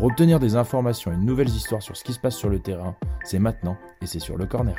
Pour obtenir des informations et de nouvelles histoires sur ce qui se passe sur le terrain, c'est maintenant et c'est sur le corner.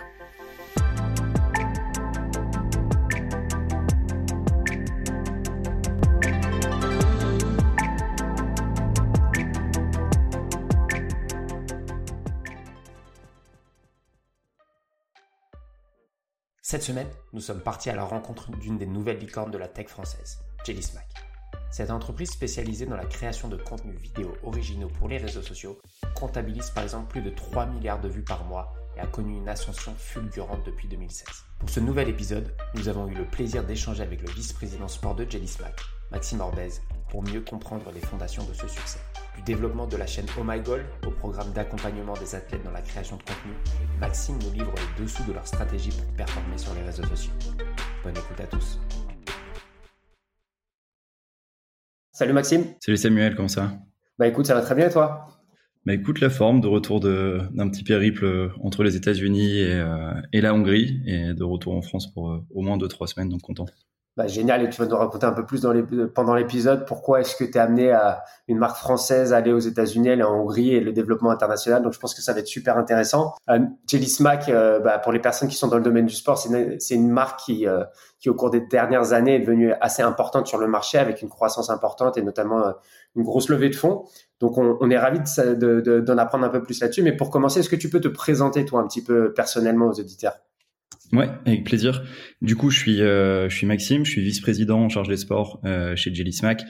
Cette semaine, nous sommes partis à la rencontre d'une des nouvelles licornes de la tech française, Jelly Smack. Cette entreprise spécialisée dans la création de contenus vidéo originaux pour les réseaux sociaux comptabilise par exemple plus de 3 milliards de vues par mois et a connu une ascension fulgurante depuis 2016. Pour ce nouvel épisode, nous avons eu le plaisir d'échanger avec le vice-président sport de Jelly Smack, Maxime Orbez, pour mieux comprendre les fondations de ce succès. Du développement de la chaîne Oh My Goal au programme d'accompagnement des athlètes dans la création de contenu, Maxime nous livre les dessous de leur stratégie pour performer sur les réseaux sociaux. Bonne écoute à tous. Salut Maxime. Salut Samuel, comment ça Bah écoute, ça va très bien et toi? Bah écoute, la forme de retour d'un petit périple euh, entre les États-Unis et, euh, et, la Hongrie et de retour en France pour euh, au moins 2-3 semaines, donc content. Bah, génial, et tu vas nous raconter un peu plus dans les, pendant l'épisode pourquoi est-ce que tu es amené à une marque française aller aux États-Unis, aller en Hongrie et le développement international. Donc je pense que ça va être super intéressant. Euh, euh, bah, pour les personnes qui sont dans le domaine du sport, c'est une, une, marque qui, euh, qui au cours des dernières années est devenue assez importante sur le marché avec une croissance importante et notamment euh, une grosse levée de fonds. Donc on, est ravi d'en de, de, apprendre un peu plus là-dessus. Mais pour commencer, est-ce que tu peux te présenter toi un petit peu personnellement aux auditeurs? Ouais, avec plaisir. Du coup, je suis, euh, je suis Maxime, je suis vice-président en charge des sports euh, chez Jelly Smack.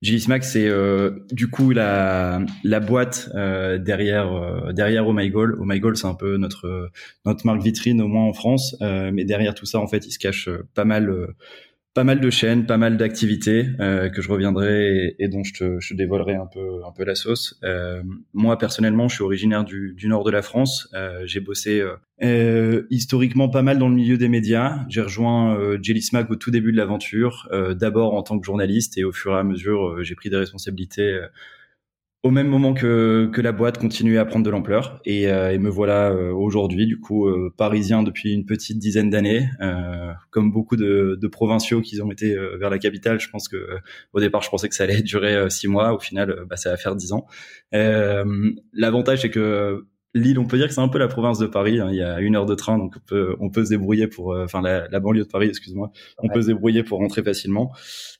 Jelly Smack, c'est euh, du coup la, la boîte euh, derrière euh, derrière Oh My Goal. Oh My Goal, c'est un peu notre notre marque vitrine au moins en France, mais derrière tout ça, en fait, il se cache pas mal pas mal de chaînes, pas mal d'activités euh, que je reviendrai et, dont je te, je dévoilerai un peu un peu la sauce. Euh, moi personnellement, je suis originaire du, du nord de la France. Euh, j'ai bossé euh, historiquement pas mal dans le milieu des médias. J'ai rejoint euh, Jelly Smack au tout début de l'aventure, d'abord en tant que journaliste et au fur et à mesure, j'ai pris des responsabilités au même moment que, que la boîte continuait à prendre de l'ampleur. Et, euh, et, me voilà euh, aujourd'hui du coup euh, parisien depuis une petite dizaine d'années. Comme beaucoup de, de, provinciaux qui ont été vers la capitale je pense que au départ je pensais que ça allait durer six mois. Au final bah, ça va faire dix ans. L'avantage c'est que Lille, on peut dire que c'est un peu la province de Paris. Hein. Il y a une heure de train, donc on peut, on peut se débrouiller pour, euh, enfin la, la, banlieue de Paris, excuse-moi. On peut se débrouiller pour rentrer facilement.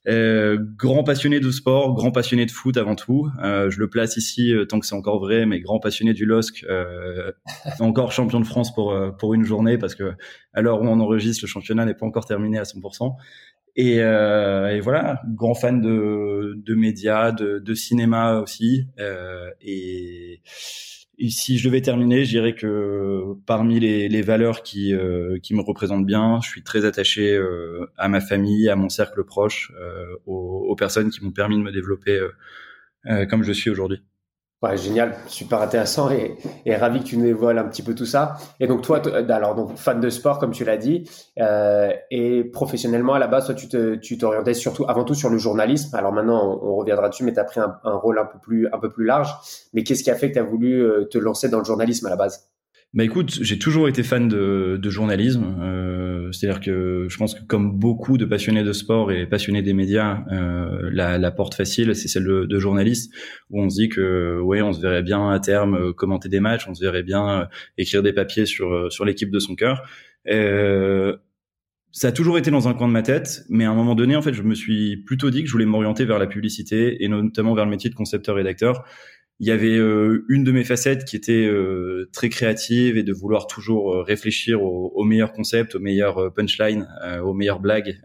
Euh, grand passionné de sport, grand passionné de foot avant tout. Euh, je le place ici euh, tant que c'est encore vrai, mais grand passionné du LOSC. Euh, encore champion de France pour pour une journée parce que à l'heure où on enregistre, le championnat n'est pas encore terminé à 100%. Et, euh, et, voilà, grand fan de, de médias, de, de cinéma aussi. Euh, et, si je devais terminer, je dirais que parmi les, valeurs qui, euh, qui me représentent bien, je suis très attaché euh, à ma famille, à mon cercle proche, euh, aux, aux, personnes qui m'ont permis de me développer comme je suis aujourd'hui. Ouais, génial, super intéressant et, et, ravi que tu nous dévoiles un petit peu tout ça. Et donc toi, alors donc fan de sport comme tu l'as dit, euh, et professionnellement à la base, toi tu te, tu t'orientais surtout avant tout sur le journalisme. Alors maintenant on, reviendra dessus, mais tu as pris un, un, rôle un peu plus un peu plus large. Mais qu'est-ce qui a fait que tu as voulu euh, te lancer dans le journalisme à la base? Bah écoute, j'ai toujours été fan de, de journalisme. Euh, C'est-à-dire que je pense que comme beaucoup de passionnés de sport et passionnés des médias, euh, la, la, porte facile, c'est celle de, de, journaliste, où on se dit que ouais, on se verrait bien à terme euh, commenter des matchs, on se verrait bien euh, écrire des papiers sur euh, sur l'équipe de son cœur. Euh, ça a toujours été dans un coin de ma tête, mais à un moment donné, en fait, je me suis plutôt dit que je voulais m'orienter vers la publicité et notamment vers le métier de concepteur-rédacteur il y avait euh, une de mes facettes qui était euh, très créative et de vouloir toujours euh, réfléchir aux au meilleurs concepts, aux meilleurs punchlines, aux meilleures blagues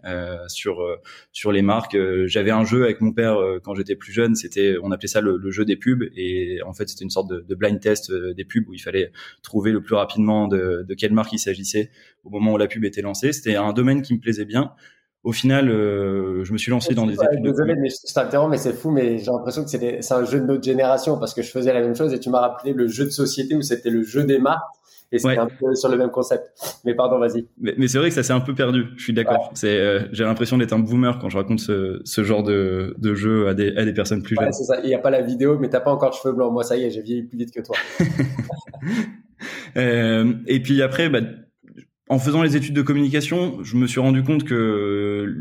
sur sur les marques. J'avais un jeu avec mon père quand j'étais plus jeune, c'était on appelait ça le, le, jeu des pubs et en fait c'était une sorte de, de, blind test des pubs où il fallait trouver le plus rapidement de, de quelle marque il s'agissait au moment où la pub était lancée. C'était un domaine qui me plaisait bien au final, euh, je me suis lancé dans des études. Désolé, mais je t'interromps, mais c'est fou, mais j'ai l'impression que c'est un jeu de notre génération parce que je faisais la même chose et tu m'as rappelé le jeu de société où c'était le jeu des marques. et c'était un peu sur le même concept. Mais pardon, vas-y. Mais, c'est vrai que ça s'est un peu perdu. Je suis d'accord. C'est, euh, j'ai l'impression d'être un boomer quand je raconte ce, ce genre de, de jeu à des, à des personnes plus jeunes. c'est ça. Il n'y a pas la vidéo, mais t'as pas encore de cheveux blancs. Moi, ça y est, j'ai vieilli plus vite que toi. euh, et puis après, bah, en faisant les études de communication, je me suis rendu compte que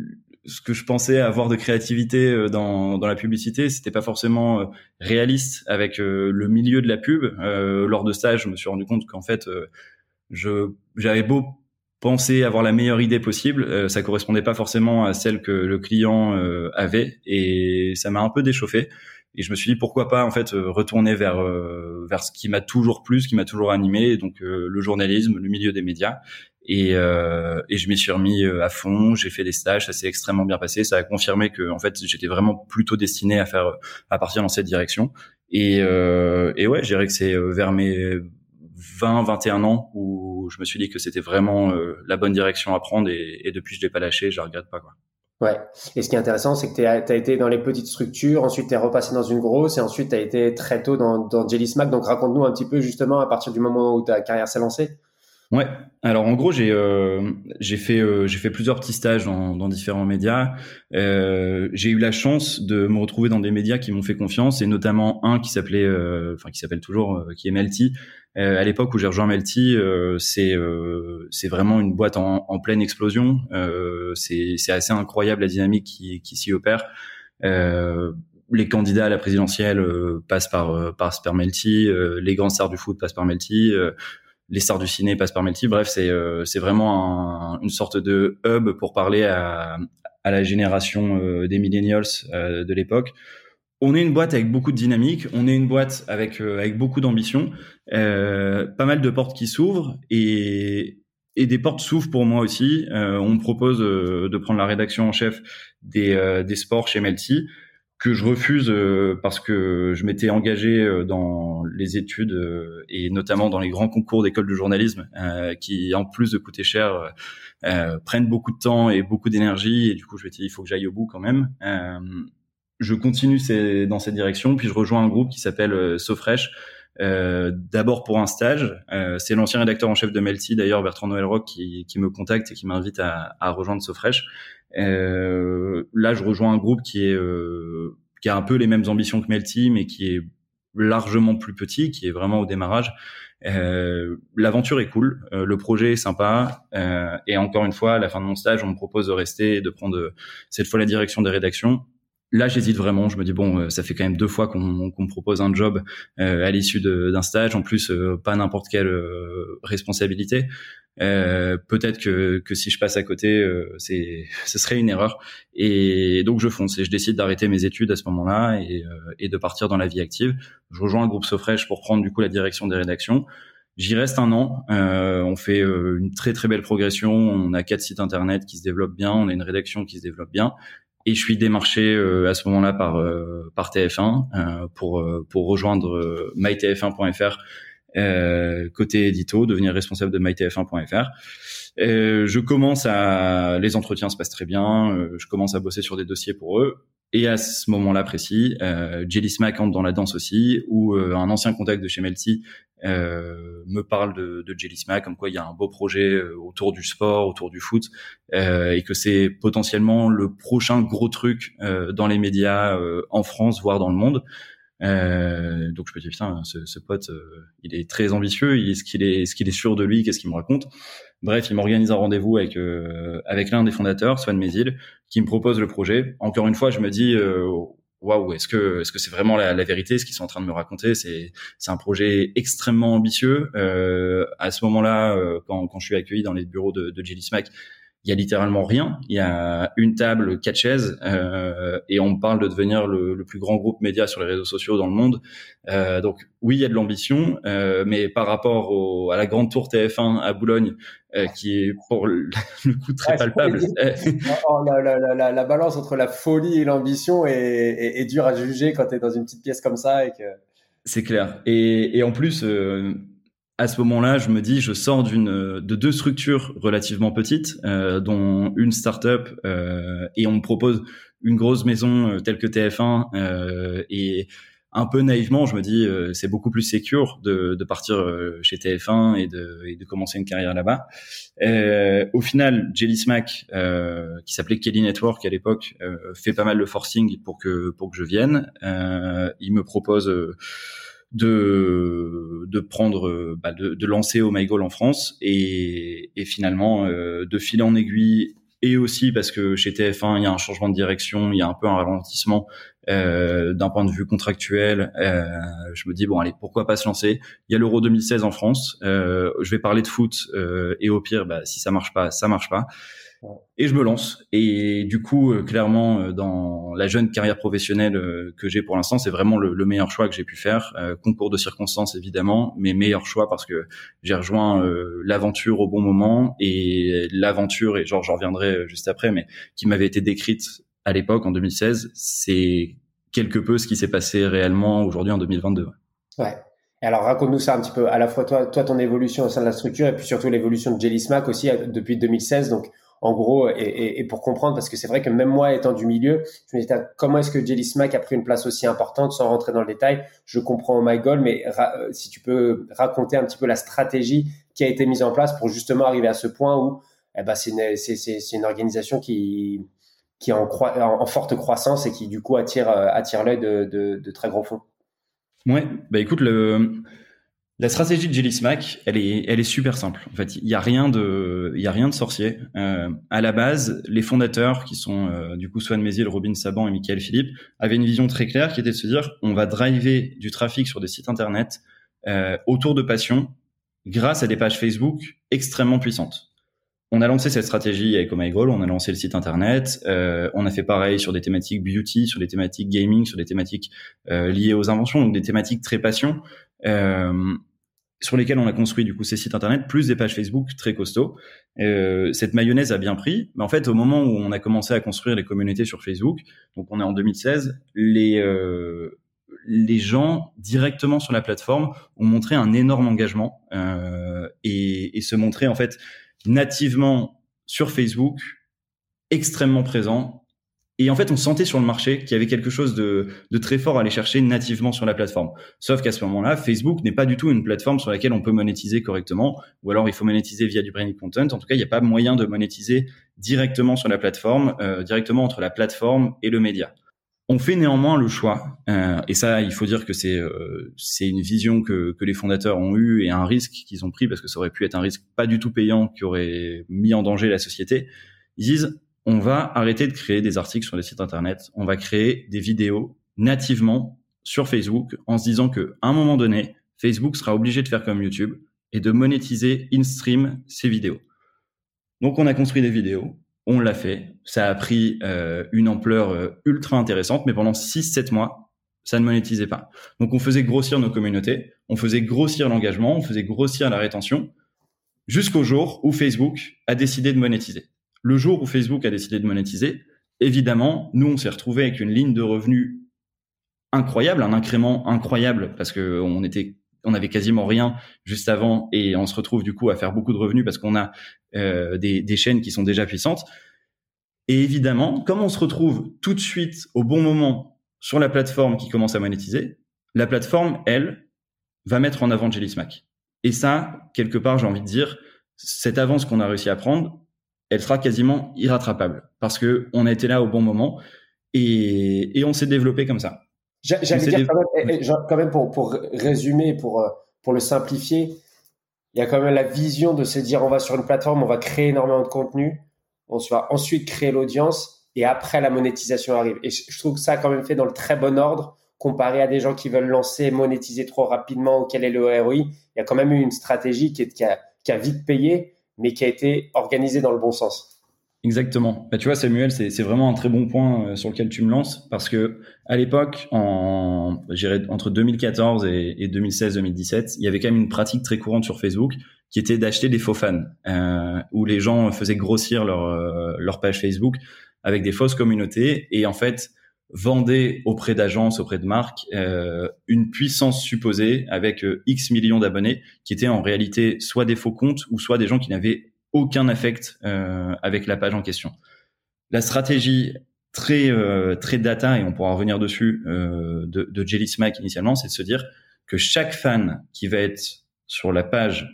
ce que je pensais avoir de créativité euh, dans, dans la publicité, c'était pas forcément euh, réaliste avec euh, le milieu de la pub. lors de stage, je me suis rendu compte qu'en fait, je j'avais beau penser avoir la meilleure idée possible, ça correspondait pas forcément à celle que le client avait, et ça m'a un peu déchauffé. Et je me suis dit pourquoi pas en fait retourner vers vers ce qui m'a toujours plu, ce qui m'a toujours animé, donc le journalisme, le milieu des médias. Et, euh, et je m'y suis remis euh, à fond. J'ai fait des stages, ça s'est extrêmement bien passé. Ça a confirmé que en fait j'étais vraiment plutôt destiné à faire à partir dans cette direction. Et, euh, et ouais, je dirais que c'est euh, vers mes 20, 21 ans où je me suis dit que c'était vraiment euh, la bonne direction à prendre. Et, et depuis, je l'ai pas lâché. Je la regrette pas quoi. Ouais. Et ce qui est intéressant, c'est que tu as été dans les petites structures, ensuite tu es repassé dans une grosse, et ensuite tu as été très tôt dans, dans Jelly Smack. Donc raconte-nous un petit peu justement à partir du moment où ta carrière s'est lancée. Ouais. Alors en gros, j'ai euh, j'ai fait euh, j'ai fait plusieurs petits stages dans, dans différents médias. Euh, j'ai eu la chance de me retrouver dans des médias qui m'ont fait confiance et notamment un qui s'appelait euh, enfin qui s'appelle toujours euh, qui est Melty. à l'époque où j'ai rejoint Melty, c'est c'est vraiment une boîte en, en pleine explosion. c'est c'est assez incroyable la dynamique qui qui s'y opère. les candidats à la présidentielle passent par par, par Melty, les grands stars du foot passent par Melty les stars du ciné passent par Melty. Bref, c'est euh, vraiment une sorte de hub pour parler à, à la génération euh, des millennials euh, de l'époque. On est une boîte avec beaucoup de dynamique, on est une boîte avec avec beaucoup d'ambition, pas mal de portes qui s'ouvrent et et des portes s'ouvrent pour moi aussi. on me propose de prendre la rédaction en chef des des sports chez Melty que je refuse euh, parce que je m'étais engagé euh, dans les études euh, et notamment dans les grands concours d'école de journalisme qui, en plus de coûter cher, prennent beaucoup de temps et beaucoup d'énergie. Et du coup, je me dit, il faut que j'aille au bout quand même. je continue dans cette direction, puis je rejoins un groupe qui s'appelle SoFresh. D'abord pour un stage, c'est l'ancien rédacteur en chef de Melty, d'ailleurs Bertrand Noël Rock, qui, qui, me contacte et qui m'invite à, à rejoindre SoFresh. Euh, là, je rejoins un groupe qui est euh, qui a un peu les mêmes ambitions que Melty, mais qui est largement plus petit, qui est vraiment au démarrage. Euh, L'aventure est cool, euh, le projet est sympa, euh, et encore une fois, à la fin de mon stage, on me propose de rester et de prendre cette fois la direction des rédactions. Là, j'hésite vraiment. Je me dis bon, ça fait quand même deux fois qu'on me propose un job à l'issue d'un stage. En plus, pas n'importe quelle responsabilité. Euh, peut-être que, que si je passe à côté, euh, c'est ce serait une erreur. Et donc je fonce et je décide d'arrêter mes études à ce moment-là et, euh, et de partir dans la vie active. Je rejoins un groupe Sofresh pour prendre du coup la direction des rédactions. J'y reste un an. Euh, on fait une très très belle progression. On a quatre sites internet qui se développent bien. On a une rédaction qui se développe bien. Et je suis démarché à ce moment-là par par TF1 pour pour rejoindre mytf1.fr euh, côté édito, devenir responsable de mytf1.fr. Euh, je commence à, les entretiens se passent très bien. Euh, je commence à bosser sur des dossiers pour eux. Et à ce moment-là précis, euh, Jelly Smack entre dans la danse aussi, où euh, un ancien contact de chez Melty euh, me parle de, de Jelly Smack, comme quoi il y a un beau projet autour du sport, autour du foot, et que c'est potentiellement le prochain gros truc dans les médias en France, voire dans le monde. Euh, donc je me dis putain, ce, ce pote, euh, il est très ambitieux. Est-ce qu'il est, est-ce qu'il est sûr de lui Qu'est-ce qu'il me raconte Bref, il m'organise un rendez-vous avec euh, avec l'un des fondateurs, Swan Mézil, qui me propose le projet. Encore une fois, je me dis euh, waouh, est-ce que est-ce que c'est vraiment la, vérité ce qu'ils sont en train de me raconter? C'est c'est un projet extrêmement ambitieux. à ce moment-là, quand, quand je suis accueilli dans les bureaux de, de Jelly Smack, il y a littéralement rien. Il y a une table, quatre chaises, euh, et on parle de devenir le, le, plus grand groupe média sur les réseaux sociaux dans le monde. Euh, donc oui, il y a de l'ambition, euh, mais par rapport au, à la grande tour TF1 à Boulogne, euh, qui est pour le, coup très palpable. Oh, la, la, la, la, balance entre la folie et l'ambition est, est, est dure à juger quand tu es dans une petite pièce comme ça et que. C'est clair. Et, et en plus euh, à ce moment-là, je me dis, je sors d'une de deux structures relativement petites, euh, dont une start-up, euh, et on me propose une grosse maison euh, telle que TF1 euh, et un peu naïvement, je me dis euh, c'est beaucoup plus sécure de, de partir euh, chez TF1 et de, et de commencer une carrière là-bas. Au final, Jelly Smack, qui s'appelait Kelly Network à l'époque, fait pas mal de forcing pour que pour que je vienne. il me propose de de prendre bah, de, de, lancer Oh My Goal en France et, et finalement de filer en aiguille et aussi parce que chez TF1 il y a un changement de direction, il y a un peu un ralentissement euh, d'un point de vue contractuel. Euh, je me dis bon allez pourquoi pas se lancer? Il y a l'Euro 2016 en France. Euh, je vais parler de foot euh, et au pire bah, si ça marche pas ça marche pas. Et je me lance. Et du coup, euh, clairement, euh, dans la jeune carrière professionnelle euh, que j'ai pour l'instant, c'est vraiment le, le, meilleur choix que j'ai pu faire. concours de circonstances, évidemment, mais meilleur choix parce que j'ai rejoint l'aventure au bon moment et l'aventure, et genre j'en reviendrai juste après, mais qui m'avait été décrite à l'époque, en 2016, c'est quelque peu ce qui s'est passé réellement aujourd'hui en 2022. Ouais. Alors raconte-nous ça un petit peu, à la fois toi, toi ton évolution au sein de la structure et puis surtout l'évolution de Jelly Smack aussi depuis 2016. Donc en gros, et, pour comprendre, parce que c'est vrai que même moi étant du milieu, je me dis comment est-ce que Jelly Smack a pris une place aussi importante sans rentrer dans le détail? Je comprends My Goal, mais euh, si tu peux raconter un petit peu la stratégie qui a été mise en place pour justement arriver à ce point où eh ben, c'est une, organisation qui, est en, en, forte croissance et qui du coup attire, euh, attire l'œil de, très gros fonds. Ouais, bah écoute, le, la stratégie de Jelly Smack, elle est, super simple. En fait, il y a rien de, il y a rien de sorcier. Euh, à la base, les fondateurs, qui sont euh, du coup Swan Méziel, Robin Saban et Michael Philippe, avaient une vision très claire qui était de se dire, on va driver du trafic sur des sites internet euh, autour de passion grâce à des pages Facebook extrêmement puissantes. On a lancé cette stratégie avec Oh My Goal, on a lancé le site internet, on a fait pareil sur des thématiques beauty, sur des thématiques gaming, sur des thématiques liées aux inventions, donc des thématiques très passion. Euh, sur lesquels on a construit du coup ces sites internet, plus des pages Facebook très costauds. Euh, cette mayonnaise a bien pris, mais en fait au moment où on a commencé à construire les communautés sur Facebook, donc on est en 2016, les euh, les gens directement sur la plateforme ont montré un énorme engagement et, et se montraient en fait nativement sur Facebook, extrêmement présents et en fait, on sentait sur le marché qu'il y avait quelque chose de, très fort à aller chercher nativement sur la plateforme. Sauf qu'à ce moment-là, Facebook n'est pas du tout une plateforme sur laquelle on peut monétiser correctement, ou alors il faut monétiser via du branded content. En tout cas, il n'y a pas moyen de monétiser directement sur la plateforme, euh, directement entre la plateforme et le média. On fait néanmoins le choix, euh, et ça, il faut dire que c'est euh, c'est une vision que, que les fondateurs ont eue et un risque qu'ils ont pris parce que ça aurait pu être un risque pas du tout payant qui aurait mis en danger la société. Ils disent on va arrêter de créer des articles sur les sites internet, on va créer des vidéos nativement sur Facebook en se disant que un moment donné, Facebook sera obligé de faire comme YouTube et de monétiser in-stream ces vidéos. Donc on a construit des vidéos, on l'a fait, ça a pris euh, une ampleur euh, ultra intéressante, mais pendant 6-7 mois, ça ne monétisait pas. Donc on faisait grossir nos communautés, on faisait grossir l'engagement, on faisait grossir la rétention, jusqu'au jour où Facebook a décidé de monétiser. Le jour où Facebook a décidé de monétiser, évidemment, nous, on s'est retrouvé avec une ligne de revenus incroyable, un incrément incroyable parce que on était on avait quasiment rien juste avant et on se retrouve du coup à faire beaucoup de revenus parce qu'on a euh, des, des, chaînes qui sont déjà puissantes. Et évidemment, comme on se retrouve tout de suite au bon moment sur la plateforme qui commence à monétiser, la plateforme, elle, va mettre en avant Jelly Smack. Et ça, quelque part, j'ai envie de dire, cette avance qu'on a réussi à prendre, elle sera quasiment irrattrapable parce que on a été là au bon moment et, et on s'est développé comme ça. J'allais dire quand, même, quand même, pour, pour résumer, pour, euh, pour le simplifier, il y a quand même la vision de se dire on va sur une plateforme, on va créer énormément de contenu, on va ensuite créer l'audience et après la monétisation arrive. Et je trouve que ça a quand même fait dans le très bon ordre comparé à des gens qui veulent lancer, monétiser trop rapidement ou quel est le ROI. Il y a quand même eu une stratégie qui, est, qui, a, qui a vite payé mais qui a été organisé dans le bon sens. Exactement. Bah, tu vois, Samuel, c'est vraiment un très bon point euh, sur lequel tu me lances parce que à l'époque, en, entre 2014 et, 2016-2017, il y avait quand même une pratique très courante sur Facebook qui était d'acheter des faux fans, euh, où les gens faisaient grossir leur, euh, leur page Facebook avec des fausses communautés et en fait vendaient auprès d'agences, auprès de marques, euh, une puissance supposée avec euh, X millions d'abonnés qui étaient en réalité soit des faux comptes ou soit des gens qui n'avaient aucun affect euh, avec la page en question. La stratégie très très data et on pourra revenir dessus de, de Jelly Smack initialement, c'est de se dire que chaque fan qui va être sur la page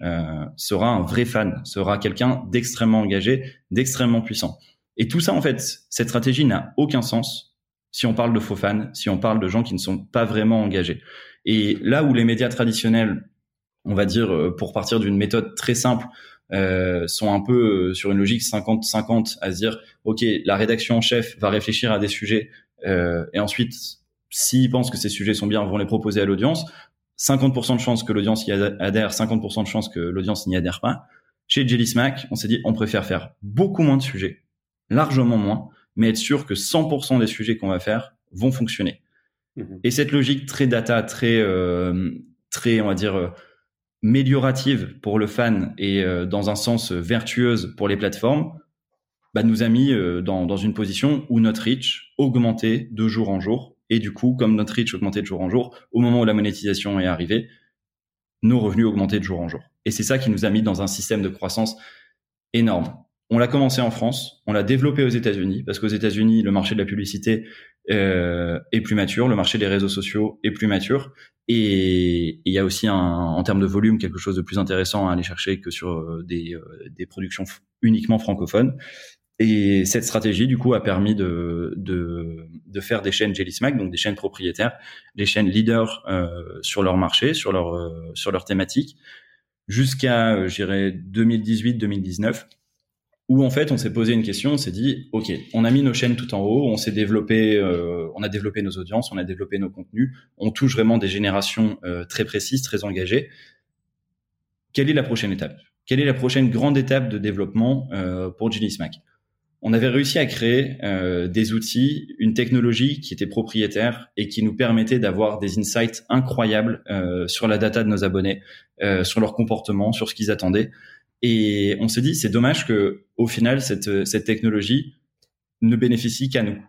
sera un vrai fan, sera quelqu'un d'extrêmement engagé, d'extrêmement puissant. Et tout ça, en fait, cette stratégie n'a aucun sens si on parle de faux fans, si on parle de gens qui ne sont pas vraiment engagés. Et là où les médias traditionnels, on va dire, euh, pour partir d'une méthode très simple, euh, sont un peu euh, sur une logique 50-50 à se dire, OK, la rédaction en chef va réfléchir à des sujets euh, et ensuite, s'ils pensent que ces sujets sont bien, vont les proposer à l'audience. 50% de chances que l'audience y adhère, 50% de chances que l'audience n'y adhère pas. Chez Jelly Smack, on s'est dit, on préfère faire beaucoup moins de sujets, largement moins, mais être sûr que 100% des sujets qu'on va faire vont fonctionner. Mhm. Et cette logique très data, très, euh, très, on va dire, euh, méliorative pour le fan et euh, dans un sens vertueuse pour les plateformes, bah, nous a mis dans, dans une position où notre reach augmentait de jour en jour. Et du coup, comme notre reach augmentait de jour en jour, au moment où la monétisation est arrivée, nos revenus augmentaient de jour en jour. Et c'est ça qui nous a mis dans un système de croissance énorme. On l'a commencé en France, on l'a développé aux États-Unis parce qu'aux États-Unis, le marché de la publicité euh, est plus mature, le marché des réseaux sociaux est plus mature, et il y a aussi un, en termes de volume quelque chose de plus intéressant à aller chercher que sur euh, des, euh, des productions uniquement francophones. Et cette stratégie, du coup, a permis de, de, de faire des chaînes Jelly Smack, donc des chaînes propriétaires, des chaînes leaders euh, sur leur marché, sur leur euh, sur leur thématique, jusqu'à, dirais, 2018-2019 où en fait on s'est posé une question, on s'est dit ok, on a mis nos chaînes tout en haut, on s'est développé, euh, on a développé nos audiences, on a développé nos contenus, on touche vraiment des générations euh, très précises, très engagées. Quelle est la prochaine étape? Quelle est la prochaine grande étape de développement euh, pour Genie Smack On avait réussi à créer des outils, une technologie qui était propriétaire et qui nous permettait d'avoir des insights incroyables sur la data de nos abonnés, sur leur comportement, sur ce qu'ils attendaient. Et on s'est dit, c'est dommage que au final, cette, cette technologie ne bénéficie qu'à nous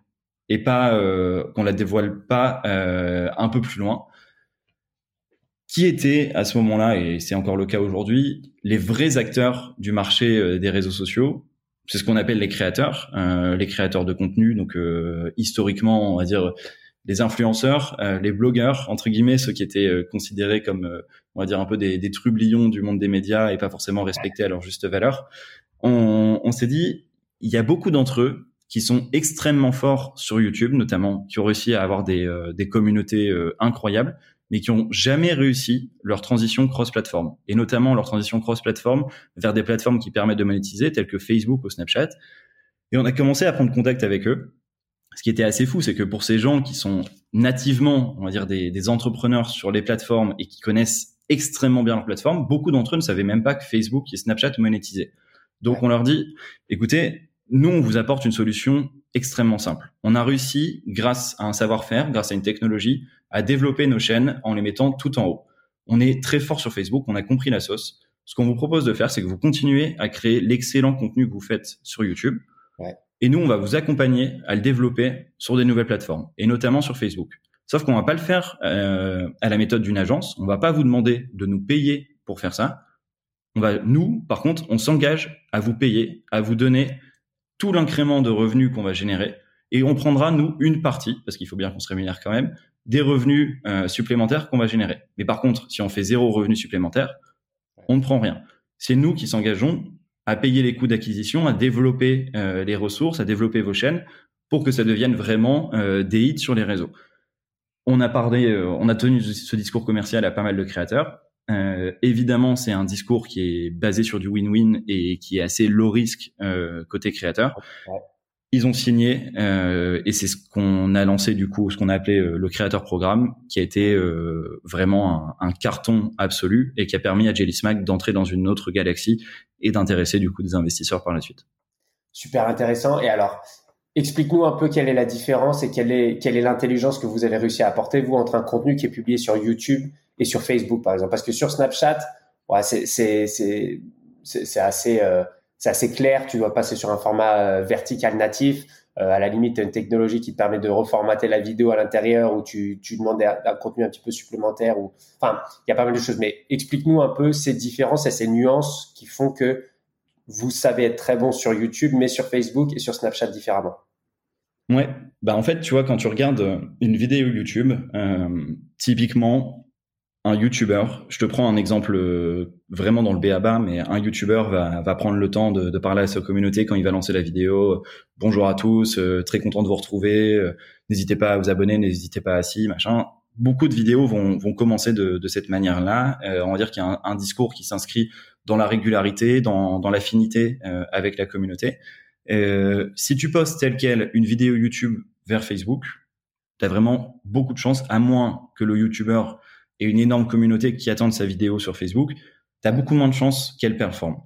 et pas euh, qu'on la dévoile pas euh, un peu plus loin. Qui étaient à ce moment-là, et c'est encore le cas aujourd'hui, les vrais acteurs du marché euh, des réseaux sociaux? C'est ce qu'on appelle les créateurs, euh, les créateurs de contenu. Donc euh, historiquement, on va dire les influenceurs, euh, les blogueurs, entre guillemets, ceux qui étaient euh, considérés comme, euh, on va dire, un peu des, trublions du monde des médias et pas forcément respectés à leur juste valeur, on, s'est dit, il y a beaucoup d'entre eux qui sont extrêmement forts sur YouTube, notamment, qui ont réussi à avoir des, communautés incroyables, mais qui ont jamais réussi leur transition cross-platform, et notamment leur transition cross-platform vers des plateformes qui permettent de monétiser, telles que Facebook ou Snapchat. Et on a commencé à prendre contact avec eux ce qui était assez fou, c'est que pour ces gens qui sont nativement, on va dire, des, des, entrepreneurs sur les plateformes et qui connaissent extrêmement bien leur plateforme, beaucoup d'entre eux ne savaient même pas que Facebook et Snapchat monétisaient. Donc on leur dit, écoutez, nous on vous apporte une solution extrêmement simple. On a réussi, grâce à un savoir-faire, grâce à une technologie, à développer nos chaînes en les mettant tout en haut. On est très fort sur Facebook, on a compris la sauce. Ce qu'on vous propose de faire, c'est que vous continuez à créer l'excellent contenu que vous faites sur YouTube. Ouais. Et nous, on va vous accompagner à le développer sur des nouvelles plateformes, et notamment sur Facebook. Sauf qu'on va pas le faire euh, à la méthode d'une agence. On va pas vous demander de nous payer pour faire ça. On va, nous, par contre, on s'engage à vous payer, à vous donner tout l'incrément de revenus qu'on va générer, et on prendra nous une partie, parce qu'il faut bien qu'on se rémunère quand même, des revenus euh, supplémentaires qu'on va générer. Mais par contre, si on fait zéro revenu supplémentaire, on ne prend rien. C'est nous qui s'engageons à payer les coûts d'acquisition, à développer euh, les ressources, à développer vos chaînes pour que ça devienne vraiment euh, des hits sur les réseaux. On a parlé, euh, on a tenu ce discours commercial à pas mal de créateurs. évidemment, c'est un discours qui est basé sur du win-win et qui est assez low risque côté créateur ils ont signé euh, et c'est ce qu'on a lancé du coup, ce qu'on a appelé euh, le créateur programme, qui a été euh, vraiment un, carton absolu et qui a permis à Jelly Smack d'entrer dans une autre galaxie et d'intéresser du coup des investisseurs par la suite. Super intéressant. Et alors, explique-nous un peu quelle est la différence et quelle est quelle est l'intelligence que vous avez réussi à apporter vous entre un contenu qui est publié sur YouTube et sur Facebook par exemple, parce que sur Snapchat, ouais, c'est c'est c'est c'est assez euh, c'est assez clair. Tu dois passer sur un format euh, vertical natif. Euh, à la limite, tu as une technologie qui te permet de reformater la vidéo à l'intérieur ou tu, demandes un, contenu un petit peu supplémentaire. Enfin, il y a pas mal de choses. Mais explique-nous un peu ces différences et ces nuances qui font que vous savez être très bon sur YouTube, mais sur Facebook et sur Snapchat différemment. Ouais, bah en fait, tu vois, quand tu regardes une vidéo YouTube, euh, typiquement, un YouTuber, je te prends un exemple euh, vraiment dans le BABA, mais un YouTuber va, va prendre le temps de, de, parler à sa communauté quand il va lancer la vidéo. Bonjour à tous, euh, très content de vous retrouver. Euh, n'hésitez pas à vous abonner, n'hésitez pas à si, machin. Beaucoup de vidéos vont, vont commencer de, de cette manière-là. on va dire qu'il y a un, un discours qui s'inscrit dans la régularité, dans, dans l'affinité avec la communauté. si tu postes tel quel une vidéo YouTube vers Facebook, tu as vraiment beaucoup de chance, à moins que le YouTuber et une énorme communauté qui attendent sa vidéo sur Facebook, tu as beaucoup moins de chances qu'elle performe.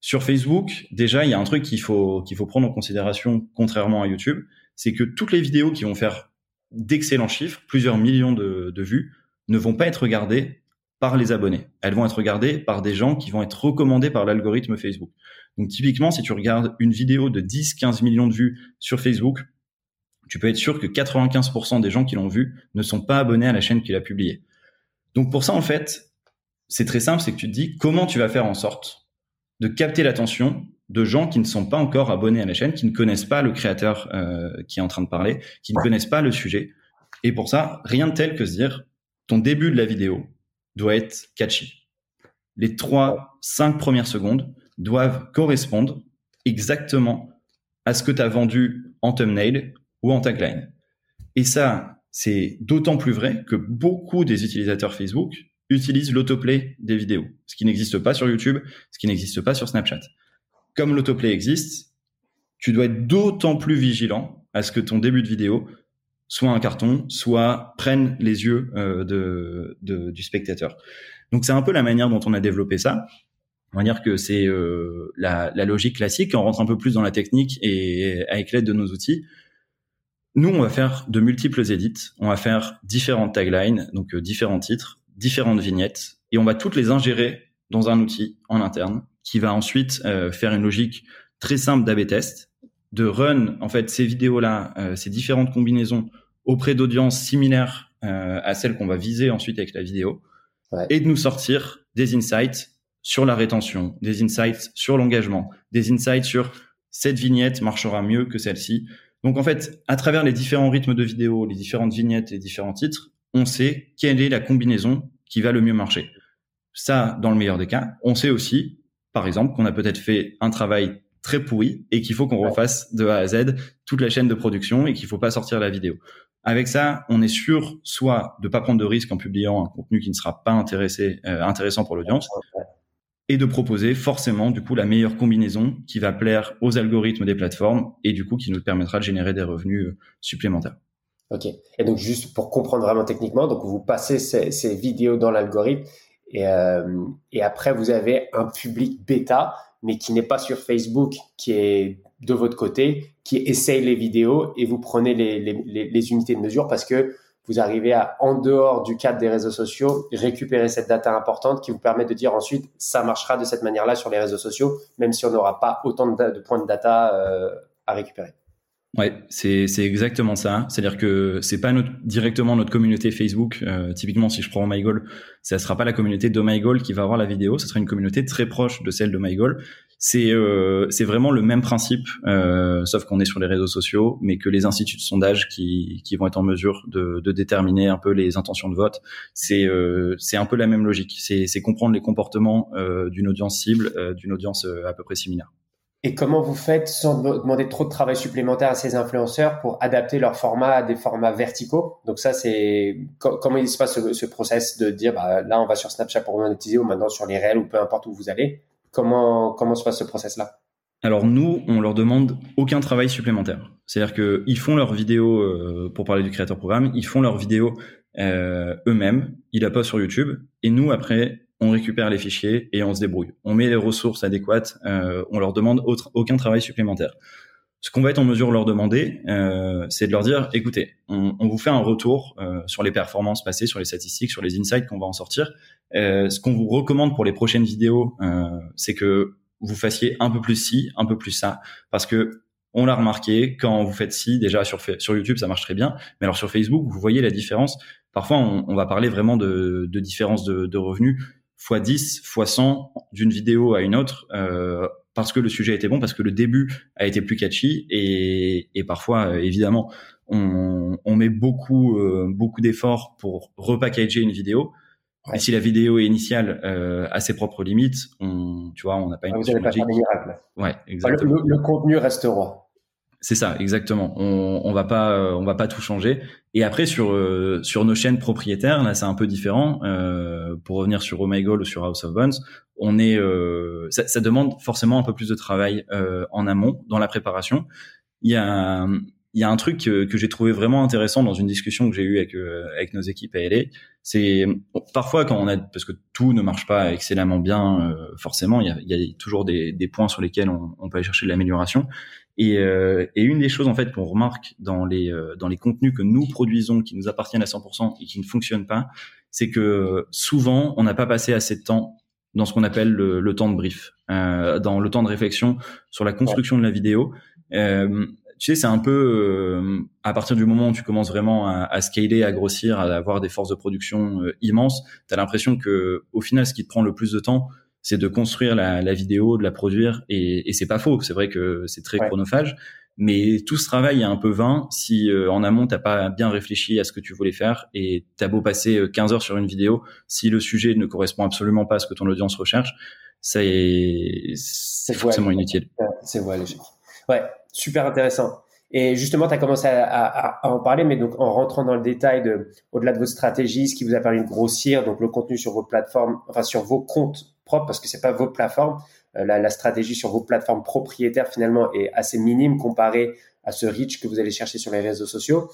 Sur Facebook, déjà, il y a un truc qu'il faut, qu'il faut prendre en considération, contrairement à YouTube, c'est que toutes les vidéos qui vont faire d'excellents chiffres, plusieurs millions de, de vues, ne vont pas être regardées par les abonnés. Elles vont être regardées par des gens qui vont être recommandés par l'algorithme Facebook. Donc typiquement, si tu regardes une vidéo de 10-15 millions de vues sur Facebook, tu peux être sûr que 95% des gens qui l'ont vue ne sont pas abonnés à la chaîne qu'il a publiée. Donc pour ça, en fait, c'est très simple, c'est que tu te dis comment tu vas faire en sorte de capter l'attention de gens qui ne sont pas encore abonnés à la chaîne, qui ne connaissent pas le créateur euh, qui est en train de parler, qui ne connaissent pas le sujet. Et pour ça, rien de tel que se dire, ton début de la vidéo doit être catchy. Les trois, cinq premières secondes doivent correspondre exactement à ce que tu as vendu en thumbnail ou en tagline. Et ça, c'est d'autant plus vrai que beaucoup des utilisateurs Facebook utilisent l'autoplay des vidéos, ce qui n'existe pas sur YouTube, ce qui n'existe pas sur Snapchat. Comme l'autoplay existe, tu dois être d'autant plus vigilant à ce que ton début de vidéo soit un carton, soit prenne les yeux euh, de, du spectateur. Donc c'est un peu la manière dont on a développé ça. On va dire que c'est euh, la, la, logique classique. On rentre un peu plus dans la technique et avec l'aide de nos outils, nous, on va faire de multiples edits. On va faire différentes taglines, donc euh, différents titres, différentes vignettes, et on va toutes les ingérer dans un outil en interne qui va ensuite euh, faire une logique très simple d'AB test, de run en fait ces vidéos-là, euh, ces différentes combinaisons auprès d'audiences similaires à celles qu'on va viser ensuite avec la vidéo, et de nous sortir des insights sur la rétention, des insights sur l'engagement, des insights sur cette vignette marchera mieux que celle-ci. Donc en fait, à travers les différents rythmes de vidéo, les différentes vignettes, les différents titres, on sait quelle est la combinaison qui va le mieux marcher. Ça, dans le meilleur des cas, on sait aussi, par exemple, qu'on a peut-être fait un travail très pourri et qu'il faut qu'on refasse de A à Z toute la chaîne de production et qu'il faut pas sortir la vidéo. Avec ça, on est sûr soit de pas prendre de risque en publiant un contenu qui ne sera pas intéressé, euh, intéressant pour l'audience, et de proposer forcément du coup la meilleure combinaison qui va plaire aux algorithmes des plateformes et du coup qui nous permettra de générer des revenus euh, supplémentaires. Ok. Et donc juste pour comprendre vraiment techniquement, donc vous passez ces, vidéos dans l'algorithme et, euh, et après vous avez un public bêta, mais qui n'est pas sur Facebook, qui est de votre côté, qui essaye les vidéos et vous prenez les unités de mesure parce que vous arrivez à, en dehors du cadre des réseaux sociaux, récupérer cette data importante qui vous permet de dire ensuite, ça marchera de cette manière-là sur les réseaux sociaux, même si on n'aura pas autant de, points de data euh, à récupérer. Ouais, c'est exactement ça. C'est-à-dire que c'est pas directement notre communauté Facebook. Euh, typiquement, si je prends MyGoal, ça sera pas la communauté de MyGoal qui va avoir la vidéo. Ce sera une communauté très proche de celle de MyGoal. C'est euh, c'est vraiment le même principe, euh, sauf qu'on est sur les réseaux sociaux, mais que les instituts de sondage qui qui vont être en mesure de, de déterminer un peu les intentions de vote. C'est euh, c'est un peu la même logique. C'est comprendre les comportements d'une audience cible, d'une audience à peu près similaire. Et comment vous faites sans demander trop de travail supplémentaire à ces influenceurs pour adapter leur format à des formats verticaux? Donc ça, c'est comment il se passe ce, ce, process de dire bah, là on va sur Snapchat pour monétiser ou maintenant sur les réels ou peu importe où vous allez? Comment comment se passe ce process là alors nous, on leur demande aucun travail supplémentaire. C'est-à-dire qu'ils font leurs vidéos, euh, pour parler du créateur programme, ils font leurs vidéos euh, eux-mêmes, ils la postent sur YouTube, et nous après, on récupère les fichiers et on se débrouille. On met les ressources adéquates, euh, on leur demande aucun travail supplémentaire. Ce qu'on va être en mesure de leur demander, euh, c'est de leur dire, écoutez, on, vous fait un retour euh, sur les performances passées, sur les statistiques, sur les insights qu'on va en sortir. ce qu'on vous recommande pour les prochaines vidéos, c'est que vous fassiez un peu plus ci, un peu plus ça, parce que on l'a remarqué, quand vous faites ci, déjà sur, sur YouTube, ça marche très bien, mais alors sur Facebook, vous voyez la différence. Parfois, on, va parler vraiment de, de différence de, de revenus x 10, x 100 d'une vidéo à une autre. Euh, parce que le sujet était bon, parce que le début a été plus catchy et, et parfois euh, évidemment on, on, met beaucoup euh, beaucoup d'efforts pour repackager une vidéo. Et si la vidéo initiale euh, a ses propres limites, on, tu vois, on n'a pas une. Ah, vous n'allez pas faire Ouais, exactement. le, le, contenu reste roi. C'est ça, exactement. On, on va pas, euh, on va pas tout changer. Et après sur euh, sur nos chaînes propriétaires, là c'est un peu différent. Euh, pour revenir sur Oh My Goal ou sur House of Bones, on est, euh, ça, ça, demande forcément un peu plus de travail en amont dans la préparation. Il y a il y a un truc que, que j'ai trouvé vraiment intéressant dans une discussion que j'ai eue avec avec nos équipes à LA. C'est parfois quand on a parce que tout ne marche pas excellemment bien, forcément il y a, il y a toujours des, des points sur lesquels on, on peut aller chercher de l'amélioration. Et, euh, et, une des choses en fait qu'on remarque dans les euh, dans les contenus que nous produisons, qui nous appartiennent à 100% et qui ne fonctionnent pas, c'est que souvent on n'a pas passé assez de temps dans ce qu'on appelle le, temps de brief, euh, dans le temps de réflexion sur la construction de la vidéo. Euh, tu sais, c'est un peu euh, à partir du moment où tu commences vraiment à, scaler, à grossir, à avoir des forces de production immenses, tu as l'impression que au final, ce qui te prend le plus de temps, c'est de construire la, la, vidéo, de la produire, et, et c'est pas faux. C'est vrai que c'est très chronophage, mais tout ce travail est un peu vain si euh, en amont t'as pas bien réfléchi à ce que tu voulais faire et t'as beau passer 15 euh, heures sur une vidéo, si le sujet ne correspond absolument pas à ce que ton audience recherche, c'est forcément inutile. C'est vrai, Ouais, super intéressant. Et justement, tu as commencé à, à, à, en parler, mais donc en rentrant dans le détail de, au-delà de vos stratégies, ce qui vous a permis de grossir, donc le contenu sur vos plateformes, enfin sur vos comptes propre parce que c'est pas vos plateformes. Euh, la, stratégie sur vos plateformes propriétaires finalement est assez minime comparée à ce reach que vous allez chercher sur les réseaux sociaux.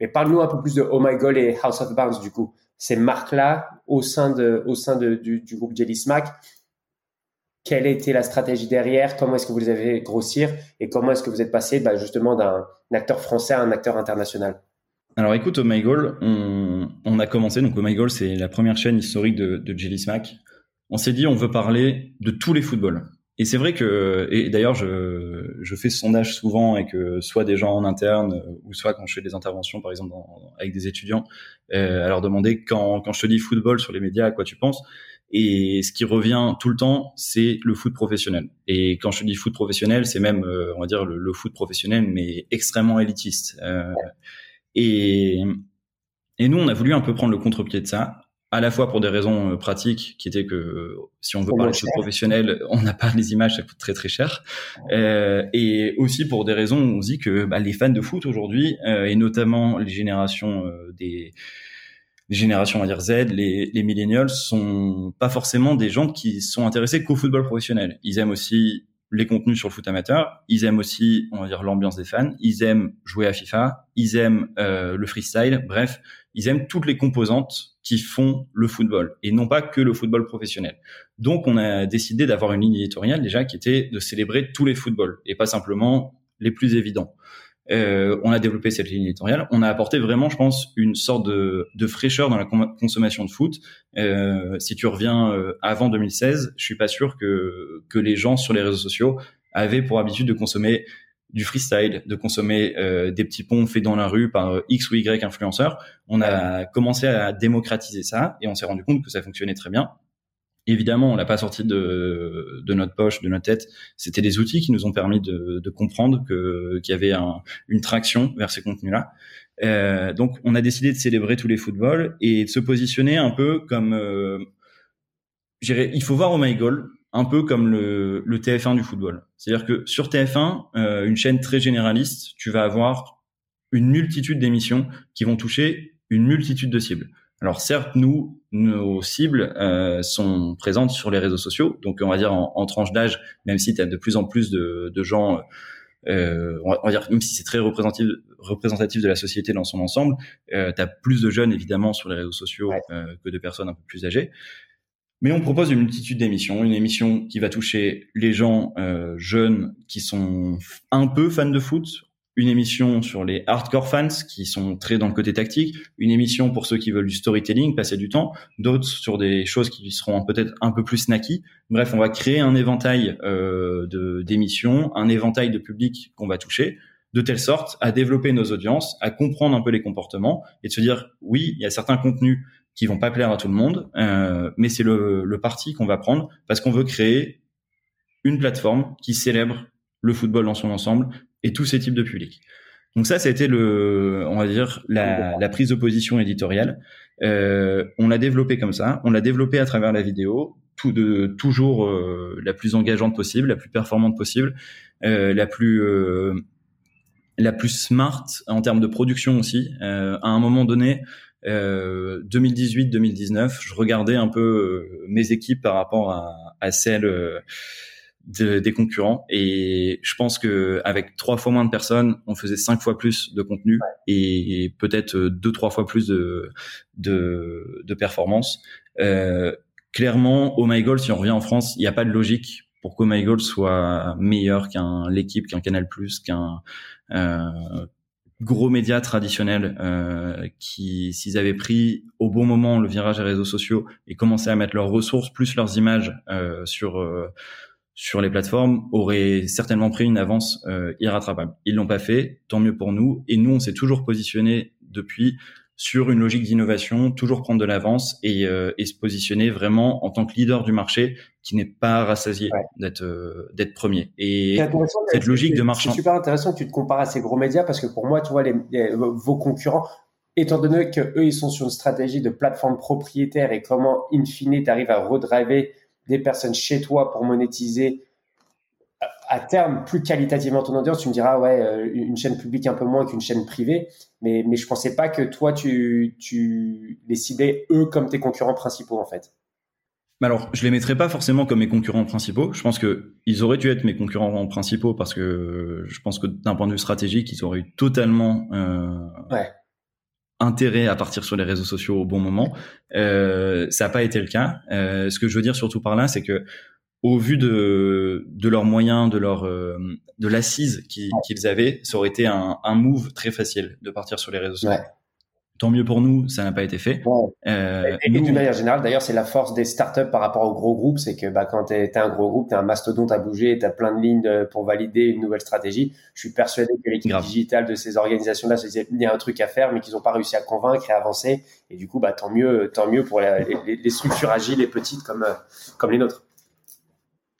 Mais parle-nous un peu plus de Oh My God et House of Bounds du coup. Ces marques-là au sein de au sein de, du, groupe Jelly Smack. Quelle était la stratégie derrière? Comment est-ce que vous les avez grossir Et comment est-ce que vous êtes passé bah, justement d'un acteur français à un acteur international? Alors écoute, Oh My Goal, on, on, a commencé, donc Oh My Goal, c'est la première chaîne historique de, de Jelly Smack on s'est dit on veut parler de tous les footballs. Et c'est vrai que, et d'ailleurs, je, je fais ce sondage souvent avec soit des gens en interne ou soit quand je fais des interventions, par exemple, avec des étudiants, euh, à leur demander quand, quand je te dis football sur les médias, à quoi tu penses. Et ce qui revient tout le temps, c'est le foot professionnel. Et quand je dis foot professionnel, c'est même, euh, on va dire, le, foot professionnel, mais extrêmement élitiste. Euh, et, et nous, on a voulu un peu prendre le contre-pied de ça à la fois pour des raisons euh, pratiques, qui étaient que euh, si on veut parler de choses professionnelles, on n'a pas les images, ça coûte très très cher, euh, et aussi pour des raisons où on dit que bah, les fans de foot aujourd'hui, euh, et notamment les générations euh, des les générations, on va dire Z, les, les millennials, sont pas forcément des gens qui sont intéressés qu'au football professionnel. Ils aiment aussi les contenus sur le foot amateur. Ils aiment aussi, on va dire, l'ambiance des fans. Ils aiment jouer à FIFA. Ils aiment euh, le freestyle. Bref, ils aiment toutes les composantes qui font le football et non pas que le football professionnel. Donc, on a décidé d'avoir une ligne éditoriale déjà qui était de célébrer tous les footballs et pas simplement les plus évidents. Euh, on a développé cette ligne éditoriale. On a apporté vraiment, je pense, une sorte de, fraîcheur dans la consommation de foot. Euh, si tu reviens euh, avant 2016, je suis pas sûr que que les gens sur les réseaux sociaux avaient pour habitude de consommer du freestyle, de consommer euh, des petits ponts faits dans la rue par X ou Y influenceurs. On a commencé à démocratiser ça et on s'est rendu compte que ça fonctionnait très bien. Évidemment, on l'a pas sorti de, de, notre poche, de notre tête. C'était des outils qui nous ont permis de, de comprendre que qu'il y avait un, une traction vers ces contenus-là. Euh, donc, on a décidé de célébrer tous les footballs et de se positionner un peu comme, euh, il faut voir Oh My Goal un peu comme le, le TF1 du football. C'est-à-dire que sur TF1, euh, une chaîne très généraliste, tu vas avoir une multitude d'émissions qui vont toucher une multitude de cibles. Alors certes, nous, nos cibles euh, sont présentes sur les réseaux sociaux, donc on va dire en, en tranche d'âge, même si tu as de plus en plus de, de gens, euh, on, va, dire même si c'est très représentatif, représentatif de la société dans son ensemble, euh, tu as plus de jeunes évidemment sur les réseaux sociaux euh, que de personnes un peu plus âgées. Mais on propose une multitude d'émissions, une émission qui va toucher les gens euh, jeunes qui sont un peu fans de foot, une émission sur les hardcore fans qui sont très dans le côté tactique, une émission pour ceux qui veulent du storytelling, passer du temps, d'autres sur des choses qui seront peut-être un peu plus snacky. Bref, on va créer un éventail euh, de d'émissions, un éventail de public qu'on va toucher, de telle sorte à développer nos audiences, à comprendre un peu les comportements et de se dire oui, il y a certains contenus qui vont pas plaire à tout le monde, euh, mais c'est le, le parti qu'on va prendre parce qu'on veut créer une plateforme qui célèbre le football dans son ensemble et tous ces types de publics. Donc ça, été le, on va dire, la, la prise de position éditoriale. Euh, on l'a développé comme ça. On l'a développé à travers la vidéo, tout de toujours euh, la plus engageante possible, la plus performante possible, euh, la plus euh, la plus smart en termes de production aussi. Euh, à un moment donné, 2018-2019, je regardais un peu mes équipes par rapport à, à celles des concurrents et je pense que avec trois fois moins de personnes, on faisait cinq fois plus de contenu et, peut-être deux trois fois plus de de, de performance. Euh, clairement, Oh My Goal, si on revient en France, il n'y a pas de logique pour qu'Oh My Goal soit meilleur qu'un l'équipe, qu'un Canal+, qu'un euh, gros média traditionnel euh, qui, s'ils avaient pris au bon moment le virage des réseaux sociaux et commencé à mettre leurs ressources plus leurs images euh, sur euh, sur les plateformes auraient certainement pris une avance euh, irrattrapable. Ils l'ont pas fait, tant mieux pour nous. Et nous, on s'est toujours positionné depuis sur une logique d'innovation, toujours prendre de l'avance et, euh, et, se positionner vraiment en tant que leader du marché qui n'est pas rassasié d'être euh, d'être premier. Et cette logique de marchand. C'est super intéressant que tu te compares à ces gros médias parce que pour moi, tu vois, les, vos concurrents, étant donné que eux, ils sont sur une stratégie de plateforme propriétaire et comment, in fine, tu arrives à redriver des personnes chez toi pour monétiser à terme plus qualitativement ton audience, tu me diras ouais euh, une chaîne publique un peu moins qu'une chaîne privée, mais mais je pensais pas que toi tu tu les ciblais eux comme tes concurrents principaux en fait. Alors, je les mettrais pas forcément comme mes concurrents principaux. Je pense que ils auraient dû être mes concurrents principaux parce que je pense que d'un point de vue stratégique, ils auraient eu totalement euh, ouais intérêt à partir sur les réseaux sociaux au bon moment. Euh, ça n'a pas été le cas. Euh, ce que je veux dire surtout par là, c'est que au vu de, de leurs moyens, de leur euh, de l'assise qu'ils avaient, ça aurait été un, un move très facile de partir sur les réseaux sociaux. Tant mieux pour nous, ça n'a pas été fait. Euh, et, d'une manière générale, d'ailleurs, c'est la force des startups par rapport aux gros groupes, c'est que bah, quand tu es, un gros groupe, tu un mastodonte à bouger, tu as plein de lignes pour valider une nouvelle stratégie. Je suis persuadé que l'équipe digitale de ces organisations-là se disait il y a un truc à faire, mais qu'ils n'ont pas réussi à convaincre et à avancer. Et du coup, bah, tant mieux, tant mieux pour les, les structures agiles et petites comme, comme les nôtres.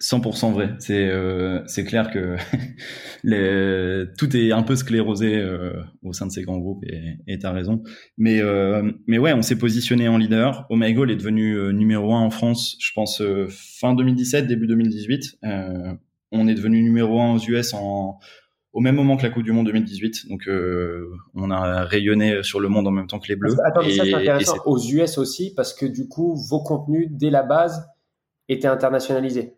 100% vrai. C'est euh, c'est clair que les, tout est un peu sclérosé euh, au sein de ces grands groupes et tu as raison. Mais euh, mais ouais, on s'est positionné en leader. Omegle est devenu numéro un en France, je pense fin 2017, début 2018. on est devenu numéro un aux US en au même moment que la Coupe du Monde 2018. Donc on a rayonné sur le monde en même temps que les Bleus. Attends, ça c'est intéressant. Aux US aussi parce que du coup vos contenus dès la base étaient internationalisés.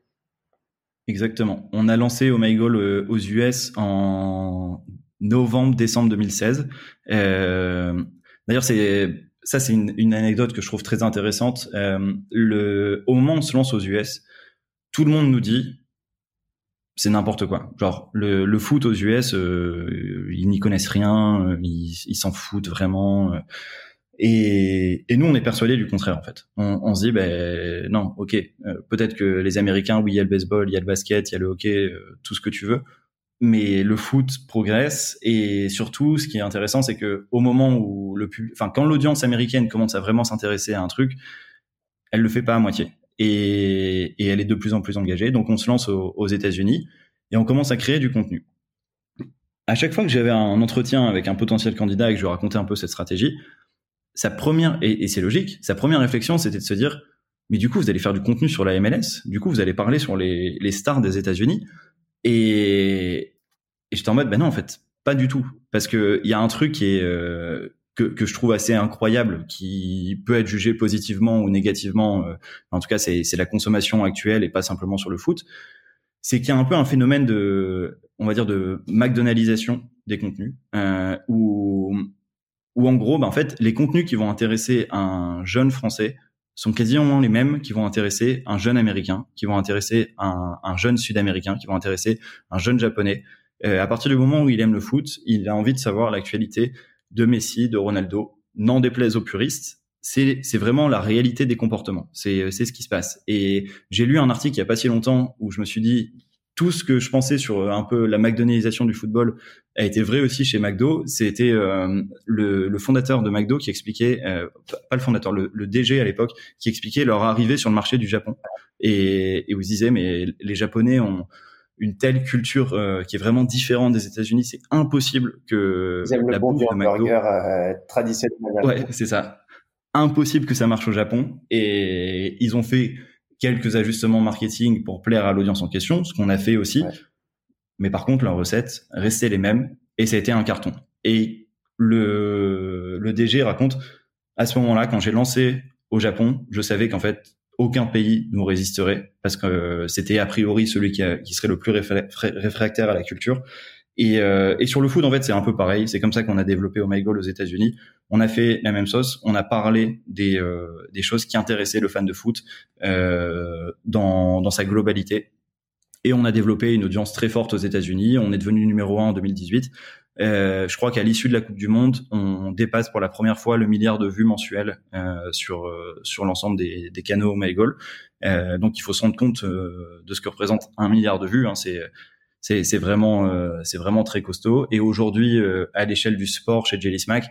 Exactement. On a lancé Oh My Goal euh, aux US en novembre-décembre 2016. Euh, D'ailleurs, c'est ça, c'est une, une, anecdote que je trouve très intéressante. Euh, le, au moment où on se lance aux US, tout le monde nous dit c'est n'importe quoi. Genre le, le, foot aux US, euh, ils n'y connaissent rien, euh, ils s'en foutent vraiment. Et, nous, on est persuadés du contraire, en fait. On, se dit, ben non, ok, euh, peut-être que les Américains, oui, il y a le baseball, il y a le basket, il y a le hockey, euh, tout ce que tu veux, mais le foot progresse. Et surtout, ce qui est intéressant, c'est que au moment où le public, enfin, quand l'audience américaine commence à vraiment s'intéresser à un truc, elle le fait pas à moitié. Et, elle est de plus en plus engagée. Donc, on se lance aux, aux États-Unis et on commence à créer du contenu. À chaque fois que j'avais un entretien avec un potentiel candidat et que je racontais un peu cette stratégie, sa première, et, c'est logique, sa première réflexion, c'était de se dire, mais du coup, vous allez faire du contenu sur la MLS, du coup, vous allez parler sur les, les stars des États-Unis, et, j'étais en mode, ben non, en fait, pas du tout, parce que il y a un truc qui est euh, que, que je trouve assez incroyable, qui peut être jugé positivement ou négativement, euh, en tout cas, c'est la consommation actuelle et pas simplement sur le foot, c'est qu'il y a un peu un phénomène de, on va dire, de McDonaldisation des contenus, euh, où où en gros, bah, en fait, les contenus qui vont intéresser un jeune français sont quasiment les mêmes qui vont intéresser un jeune américain, qui vont intéresser un, un jeune sud-américain, qui vont intéresser un jeune japonais. Euh, à partir du moment où il aime le foot, il a envie de savoir l'actualité de Messi, de Ronaldo. N'en déplaise aux puristes, c'est vraiment la réalité des comportements. C'est ce qui se passe. Et j'ai lu un article il y a pas si longtemps où je me suis dit, tout ce que je pensais sur un peu la McDonaldisation du football a été vrai aussi chez McDo. C'était le, le, fondateur de McDo qui expliquait, pas le fondateur, le, le DG à l'époque, qui expliquait leur arrivée sur le marché du Japon. Et, et vous disiez, mais les Japonais ont une telle culture euh, qui est vraiment différente des États-Unis, c'est impossible que la bouffe de McDo euh, traditionnel. Ouais, c'est ça. Impossible que ça marche au Japon et ils ont fait quelques ajustements marketing pour plaire à l'audience en question, ce qu'on a fait aussi. Mais par contre, leurs recettes restaient les mêmes et ça a été un carton. Et le le DG raconte à ce moment-là quand j'ai lancé au Japon, je savais qu'en fait aucun pays nous résisterait parce que euh, c'était a priori celui qui, qui, serait le plus réfractaire à la culture. Et, euh, et sur le foot, en fait, c'est un peu pareil. C'est comme ça qu'on a développé Oh My Goal aux États-Unis. On a fait la même sauce. On a parlé des, euh, des choses qui intéressaient le fan de foot euh, dans, dans sa globalité. Et on a développé une audience très forte aux États-Unis. On est devenu numéro un en 2018. Euh, je crois qu'à l'issue de la Coupe du Monde, on dépasse pour la première fois le milliard de vues mensuelles euh, sur euh, sur l'ensemble des, des canaux MyGoal. Euh, donc il faut se rendre compte de ce que représente un milliard de vues. Hein, c'est c'est c'est vraiment c'est vraiment très costaud. Et aujourd'hui, à l'échelle du sport chez Jelly Smack,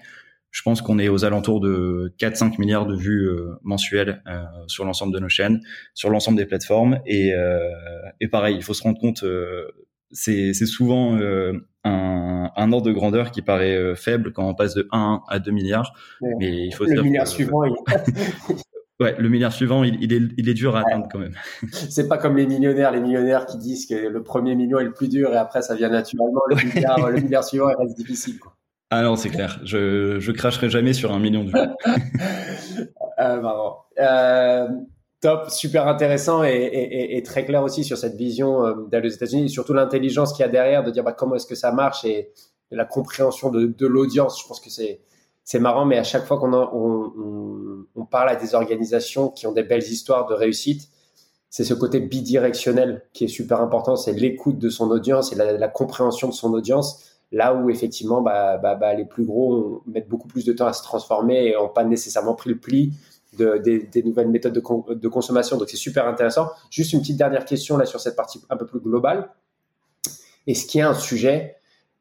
je pense qu'on est aux alentours de 4-5 milliards de vues mensuelles sur l'ensemble de nos chaînes, sur l'ensemble des plateformes. Et, et pareil, il faut se rendre compte c'est souvent euh, un, un, ordre de grandeur qui paraît euh, faible quand on passe de 1 à 2 milliards. Mais il faut le milliard suivant. Il... ouais, le milliard suivant, il, il, est, il est dur à atteindre quand même. C'est pas comme les millionnaires, les millionnaires qui disent que le premier million est le plus dur et après ça vient naturellement. Le milliard, le milliard suivant, il reste difficile. Quoi. Ah non, c'est clair. Je, je cracherai jamais sur un million de vues. marrant. Euh, Top, super intéressant et, très clair aussi sur cette vision euh, d'aller aux États-Unis et surtout l'intelligence qu'il y a derrière de dire bah, comment est-ce que ça marche et, la compréhension de, l'audience. Je pense que c'est c'est marrant, mais à chaque fois qu'on on, on, parle à des organisations qui ont des belles histoires de réussite, c'est ce côté bidirectionnel qui est super important. C'est l'écoute de son audience et la, compréhension de son audience. Là où effectivement, bah, bah, bah, les plus gros mettent beaucoup plus de temps à se transformer et n'ont pas nécessairement pris le pli des, nouvelles méthodes de, consommation. Donc c'est super intéressant. Juste une petite dernière question là sur cette partie un peu plus globale. Est-ce qu'il y a un sujet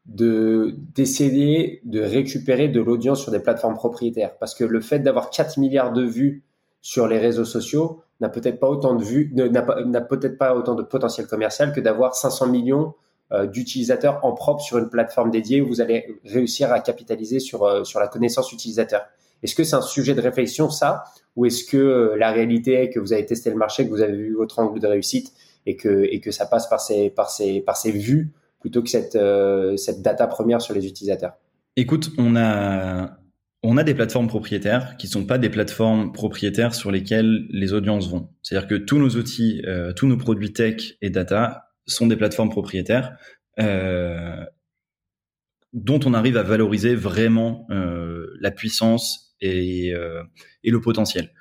de d'essayer de récupérer de l'audience sur des plateformes propriétaires? Parce que le fait d'avoir 4 milliards de vues sur les réseaux sociaux n'a peut-être pas autant de vues, n'a peut-être pas autant de potentiel commercial que d'avoir 500 millions d'utilisateurs en propre sur une plateforme dédiée où vous allez réussir à capitaliser sur, euh, sur la connaissance utilisateur. Est-ce que c'est un sujet de réflexion, ça? Ou est-ce que euh, la réalité est que vous avez testé le marché, que vous avez vu votre angle de réussite et que, et que ça passe par ces, par ces, par ces vues plutôt que cette, euh, cette data première sur les utilisateurs? Écoute, on a, on a des plateformes propriétaires qui sont pas des plateformes propriétaires sur lesquelles les audiences vont. C'est-à-dire que tous nos outils, euh, tous nos produits tech et data sont des plateformes propriétaires euh, dont on arrive à valoriser vraiment euh, la puissance et, euh, et, le potentiel.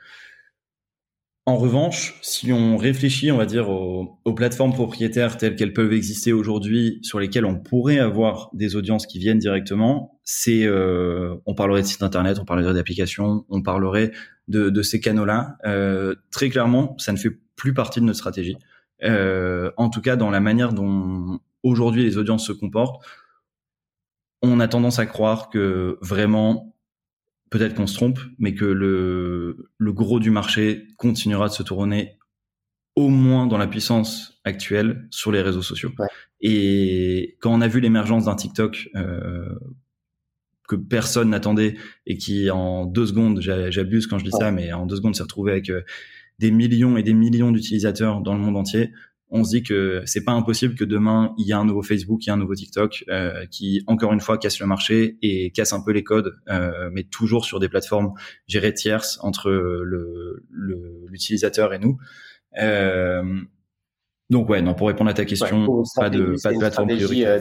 En revanche, si on réfléchit, on va dire, aux, plateformes propriétaires telles qu'elles peuvent exister aujourd'hui, sur lesquelles on pourrait avoir des audiences qui viennent directement, c'est, on parlerait de sites internet, on parlerait d'applications, on parlerait de, ces canaux-là. Très clairement, ça ne fait plus partie de notre stratégie. Euh, en tout cas, dans la manière dont aujourd'hui les audiences se comportent, on a tendance à croire que vraiment, peut-être qu'on se trompe, mais que le, le gros du marché continuera de se tourner au moins dans la puissance actuelle sur les réseaux sociaux. Et quand on a vu l'émergence d'un TikTok euh, que personne n'attendait et qui en deux secondes, j'abuse quand je dis ça, mais en deux secondes s'est retrouvé avec euh, des millions et des millions d'utilisateurs dans le monde entier, on se dit que c'est pas impossible que demain il y a un nouveau Facebook, il y a un nouveau TikTok euh, qui encore une fois casse le marché et casse un peu les codes, euh, mais toujours sur des plateformes gérées tierces entre le l'utilisateur et nous. Euh, donc ouais, non pour répondre à ta question, pas de pas de plateforme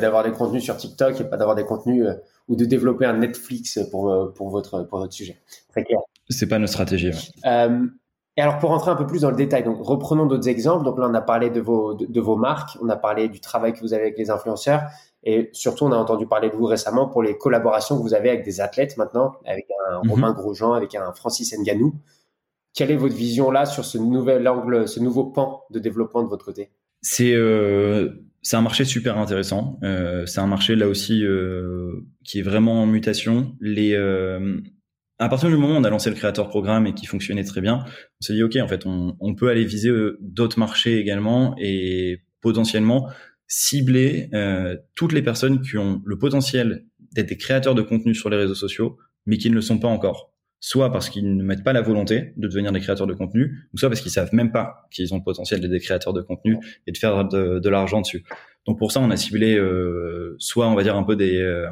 d'avoir des contenus sur TikTok et pas d'avoir des contenus ou de développer un Netflix pour pour votre pour votre sujet. Très clair. C'est pas notre stratégie. Ouais. Et alors pour rentrer un peu plus dans le détail, donc reprenons d'autres exemples. Donc là on a parlé de vos de, vos marques, on a parlé du travail que vous avez avec les influenceurs, et surtout on a entendu parler de vous récemment pour les collaborations que vous avez avec des athlètes maintenant, avec un mhm. Romain Grosjean, avec un Francis Nganou. Quelle est votre vision là sur ce nouvel angle, ce nouveau pan de développement de votre côté? C'est euh, c'est un marché super intéressant. Euh, c'est un marché là aussi euh, qui est vraiment en mutation. Les, euh, à partir du moment où on a lancé le créateur programme et qui fonctionnait très bien, on s'est dit ok, en fait, on, peut aller viser euh, d'autres marchés également et potentiellement cibler euh, toutes les personnes qui ont le potentiel d'être des créateurs de contenu sur les réseaux sociaux, mais qui ne le sont pas encore soit parce qu'ils ne mettent pas la volonté de devenir des créateurs de contenu, ou soit parce qu'ils savent même pas qu'ils ont le potentiel d'être des créateurs de contenu et de faire de, de l'argent dessus. Donc pour ça, on a ciblé euh, soit on va dire un peu des euh,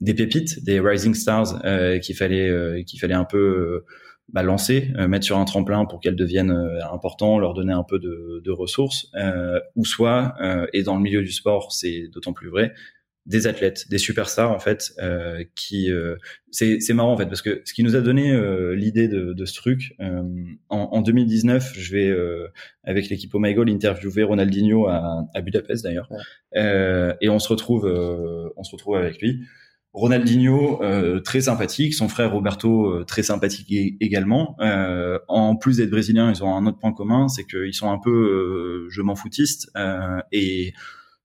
des pépites, des rising stars euh, qu'il fallait euh, qu'il fallait un peu euh, bah, lancer, mettre sur un tremplin pour qu'elles deviennent importants, leur donner un peu de, de ressources, ou soit et dans le milieu du sport, c'est d'autant plus vrai, des athlètes, des superstars en fait, euh, qui euh, c'est c'est marrant en fait parce que ce qui nous a donné euh, l'idée de, de, ce truc euh, en, en, 2019, je vais euh, avec l'équipe Omegle interviewer Ronaldinho à, à Budapest d'ailleurs, et on se retrouve on se retrouve avec lui. Ronaldinho très sympathique, son frère Roberto très sympathique également. en plus d'être brésilien, ils ont un autre point commun, c'est qu'ils sont un peu je m'en foutiste et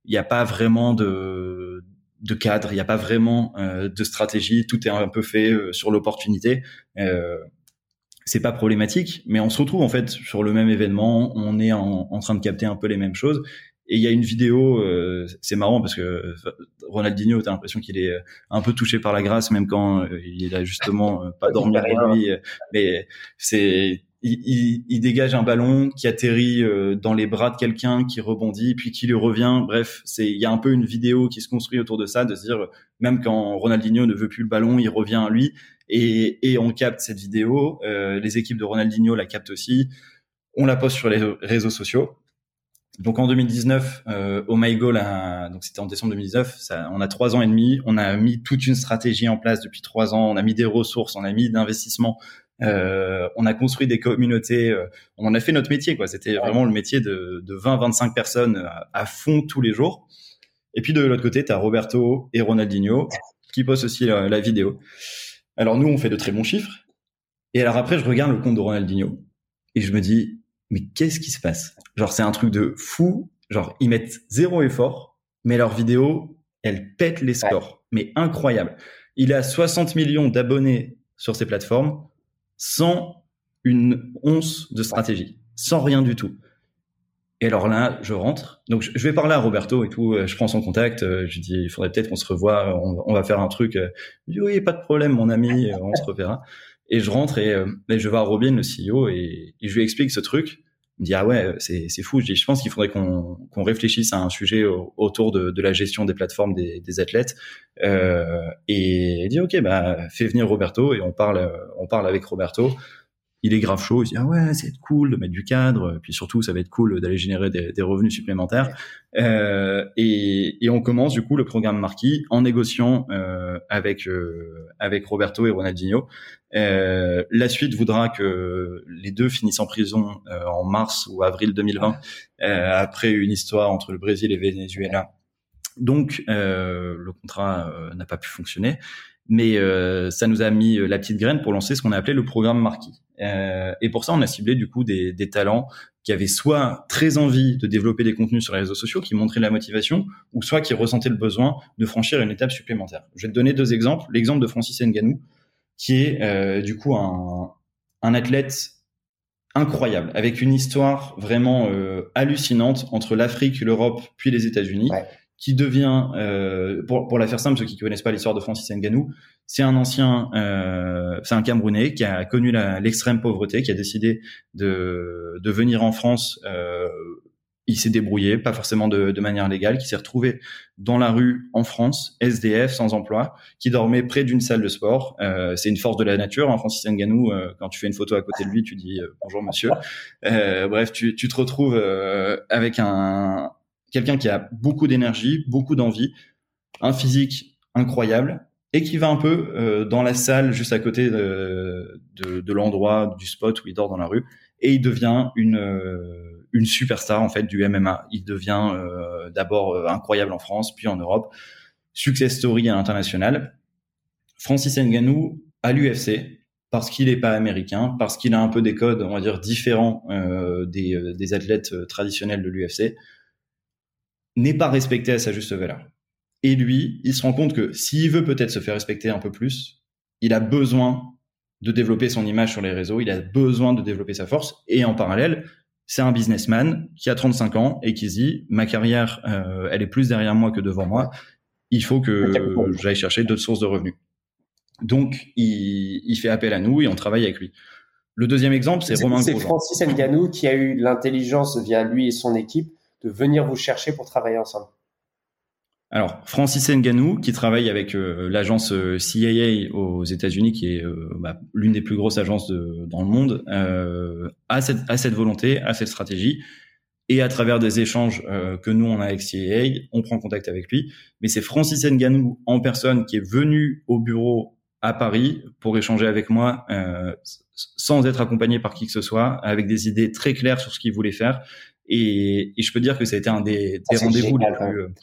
il n'y a pas vraiment de, de cadre, il n'y a pas vraiment euh, de stratégie, tout est un peu fait euh, sur l'opportunité. Euh, c'est pas problématique, mais on se retrouve en fait sur le même événement, on est en train de capter un peu les mêmes choses. Et il y a une vidéo, euh, c'est marrant parce que Ronaldinho, t'as l'impression qu'il est un peu touché par la grâce, même quand il a justement pas dormi la nuit. Mais c'est il, il, dégage un ballon qui atterrit euh, dans les bras de quelqu'un, qui rebondit, puis qui lui revient. Bref, c'est il y a un peu une vidéo qui se construit autour de ça, de se dire même quand Ronaldinho ne veut plus le ballon, il revient à lui et, et on capte cette vidéo. Euh, les équipes de Ronaldinho la captent aussi. On la poste sur les réseaux sociaux. Donc en 2019, euh, Oh My Goal, donc c'était en décembre 2019, ça, on a trois ans et demi, on a mis toute une stratégie en place depuis trois ans, on a mis des ressources, on a mis d'investissement euh, on a construit des communautés, euh, on en a fait notre métier, quoi. C'était vraiment le métier de, de 20-25 personnes à, fond tous les jours. Et puis de l'autre côté, tu as Roberto et Ronaldinho qui postent aussi la, vidéo. Alors nous, on fait de très bons chiffres. Et alors après, je regarde le compte de Ronaldinho et je me dis, mais qu'est-ce qui se passe? Genre, c'est un truc de fou. Genre, ils mettent zéro effort, mais leur vidéo, elle pète les scores. Mais incroyable. Il a 60 millions d'abonnés sur ses plateformes sans une once de stratégie, sans rien du tout. Et alors là, je rentre. Donc, je vais parler à Roberto et tout. Euh, je prends son contact. Euh, je dis, il faudrait peut-être qu'on se revoie. On, va faire un truc. Il dit, oui, pas de problème, mon ami. On se reverra. Et je rentre et, euh, je vois Robin, le CEO, et, je lui explique ce truc. Il me dit, ah ouais, c'est, fou. Je dis, je pense qu'il faudrait qu'on, qu'on réfléchisse à un sujet autour de, de, la gestion des plateformes des, des athlètes. Euh, et il dit, ok, bah, fais venir Roberto et on parle, on parle avec Roberto il est grave chaud, il dit ah ouais c'est cool de mettre du cadre, puis surtout ça va être cool d'aller générer des, des, revenus supplémentaires. Euh, et, et, on commence du coup le programme Marquis en négociant euh, avec euh, avec Roberto et Ronaldinho. Euh, la suite voudra que les deux finissent en prison euh, en mars ou avril 2020 après une histoire entre le Brésil et Venezuela. Donc le contrat n'a pas pu fonctionner mais euh, ça nous a mis la petite graine pour lancer ce qu'on a appelé le programme Marquis. Euh, et pour ça, on a ciblé du coup des, des, talents qui avaient soit très envie de développer des contenus sur les réseaux sociaux, qui montraient la motivation, ou soit qui ressentaient le besoin de franchir une étape supplémentaire. Je vais te donner deux exemples. L'exemple de Francis Nganou, qui est euh, du coup un, un, athlète incroyable, avec une histoire vraiment euh, hallucinante entre l'Afrique, l'Europe, puis les États-Unis. Ouais qui devient, euh, pour, pour la faire simple, ceux qui connaissent pas l'histoire de Francis Ngannou, c'est un ancien, euh, c'est un Camerounais qui a connu l'extrême pauvreté, qui a décidé de, de venir en France. Euh, il s'est débrouillé, pas forcément de, de manière légale, qui s'est retrouvé dans la rue en France, SDF, sans emploi, qui dormait près d'une salle de sport. Euh, c'est une force de la nature. Hein, Francis Ngannou, euh, quand tu fais une photo à côté de lui, tu dis euh, bonjour monsieur. Euh, bref, tu, tu te retrouves avec un, quelqu'un qui a beaucoup d'énergie, beaucoup d'envie, un physique incroyable et qui va un peu euh, dans la salle juste à côté de, l'endroit du spot où il dort dans la rue et il devient une euh, superstar en fait du MMA. Il devient euh, d'abord incroyable en France, puis en Europe. Success story à l'international. Francis Ngannou à l'UFC parce qu'il n'est pas américain, parce qu'il a un peu des codes, on va dire, différents des athlètes traditionnels de l'UFC n'est pas respecté à sa juste valeur. Et lui, il se rend compte que s'il veut peut-être se faire respecter un peu plus, il a besoin de développer son image sur les réseaux, il a besoin de développer sa force. Et en parallèle, c'est un businessman qui a 35 ans et qui se dit ma carrière, euh, elle est plus derrière moi que devant moi. Il faut que j'aille chercher d'autres sources de revenus. Donc, il, il, fait appel à nous et on travaille avec lui. Le deuxième exemple, c'est Romain C'est Francis Nganou qui a eu l'intelligence via lui et son équipe de venir vous chercher pour travailler ensemble. Alors, Francis Nganou, qui travaille avec euh, l'agence euh, CAA aux États-Unis, qui est euh, bah, l'une des plus grosses agences dans le monde, a, cette, a cette volonté, a cette stratégie. Et à travers des échanges que nous, on a avec CAA, on prend contact avec lui. Mais c'est Francis Nganou en personne qui est venu au bureau à Paris pour échanger avec moi sans être accompagné par qui que ce soit, avec des idées très claires sur ce qu'il voulait faire. Et, et, je peux dire que ça a été un des, des rendez-vous les plus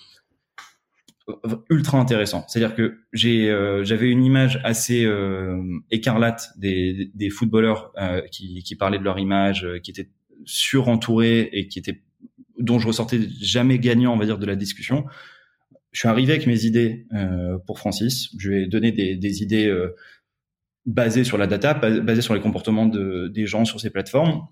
ultra intéressant. C'est-à-dire que j'ai, euh, j'avais une image assez euh, écarlate des, des footballeurs euh, qui, qui parlaient de leur image, qui étaient surentourés et qui étaient dont je ressortais jamais gagnant, on va dire, de la discussion. Je suis arrivé avec mes idées pour Francis. Je lui ai donné des, des idées basées sur la data, basées sur les comportements de, des gens sur ces plateformes,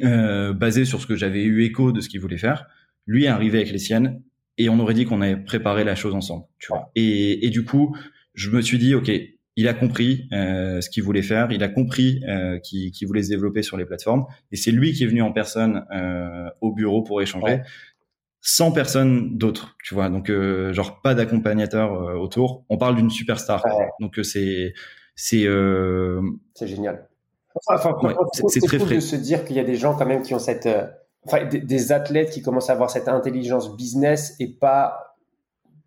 basées sur ce que j'avais eu écho de ce qu'il voulait faire. Lui est arrivé avec les siennes et on aurait dit qu'on avait préparé la chose ensemble. Tu vois. Et, et du coup, je me suis dit, ok, il a compris euh, ce qu'il voulait faire, il a compris euh, qu'il voulait se développer sur les plateformes, et c'est lui qui est venu en personne euh, au bureau pour échanger, sans personne d'autre, tu vois. Donc, euh, genre pas d'accompagnateur euh, autour. On parle d'une superstar. Donc euh, c'est c'est c'est génial. Enfin, c'est très cool de se dire qu'il y a des gens quand même qui ont cette enfin, des, athlètes qui commencent à avoir cette intelligence business et pas,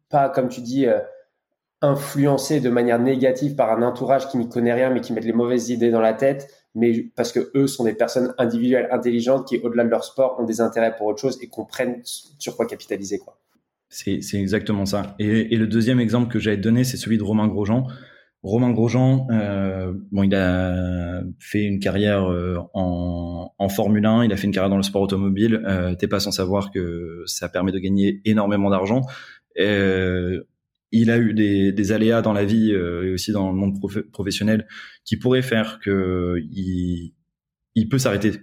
pas comme tu dis, euh, influencés de manière négative par un entourage qui n'y connaît rien mais qui mettent les mauvaises idées dans la tête, mais parce que eux sont des personnes individuelles intelligentes qui, au-delà de leur sport, ont des intérêts pour autre chose et comprennent sur quoi capitaliser, quoi. C'est exactement ça. Et, et, le deuxième exemple que j'avais donné, c'est celui de Romain Grosjean. Romain Grosjean, euh, bon, il a fait une carrière euh, en, en, Formule 1, il a fait une carrière dans le sport automobile. Euh, T'es pas sans savoir que ça permet de gagner énormément d'argent. Euh, il a eu des, des, aléas dans la vie euh, et aussi dans le monde professionnel qui pourraient faire que il, il peut s'arrêter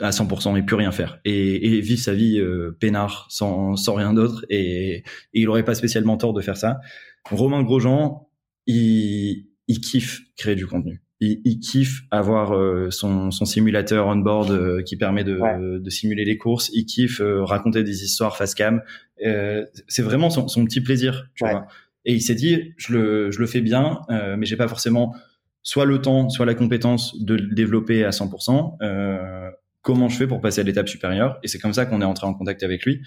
à 100% et plus rien faire et, et vivre sa vie euh, peinard sans, sans rien d'autre et, et il aurait pas spécialement tort de faire ça. Romain Grosjean, il, il kiffe créer du contenu. Il, il kiffe avoir euh, son, son, simulateur on board euh, qui permet de, de, simuler les courses. Il kiffe euh, raconter des histoires face cam. c'est vraiment son, son, petit plaisir, tu vois. Et il s'est dit, je le, je le fais bien, mais j'ai pas forcément soit le temps, soit la compétence de le développer à 100%. comment je fais pour passer à l'étape supérieure? Et c'est comme ça qu'on est entré en contact avec lui.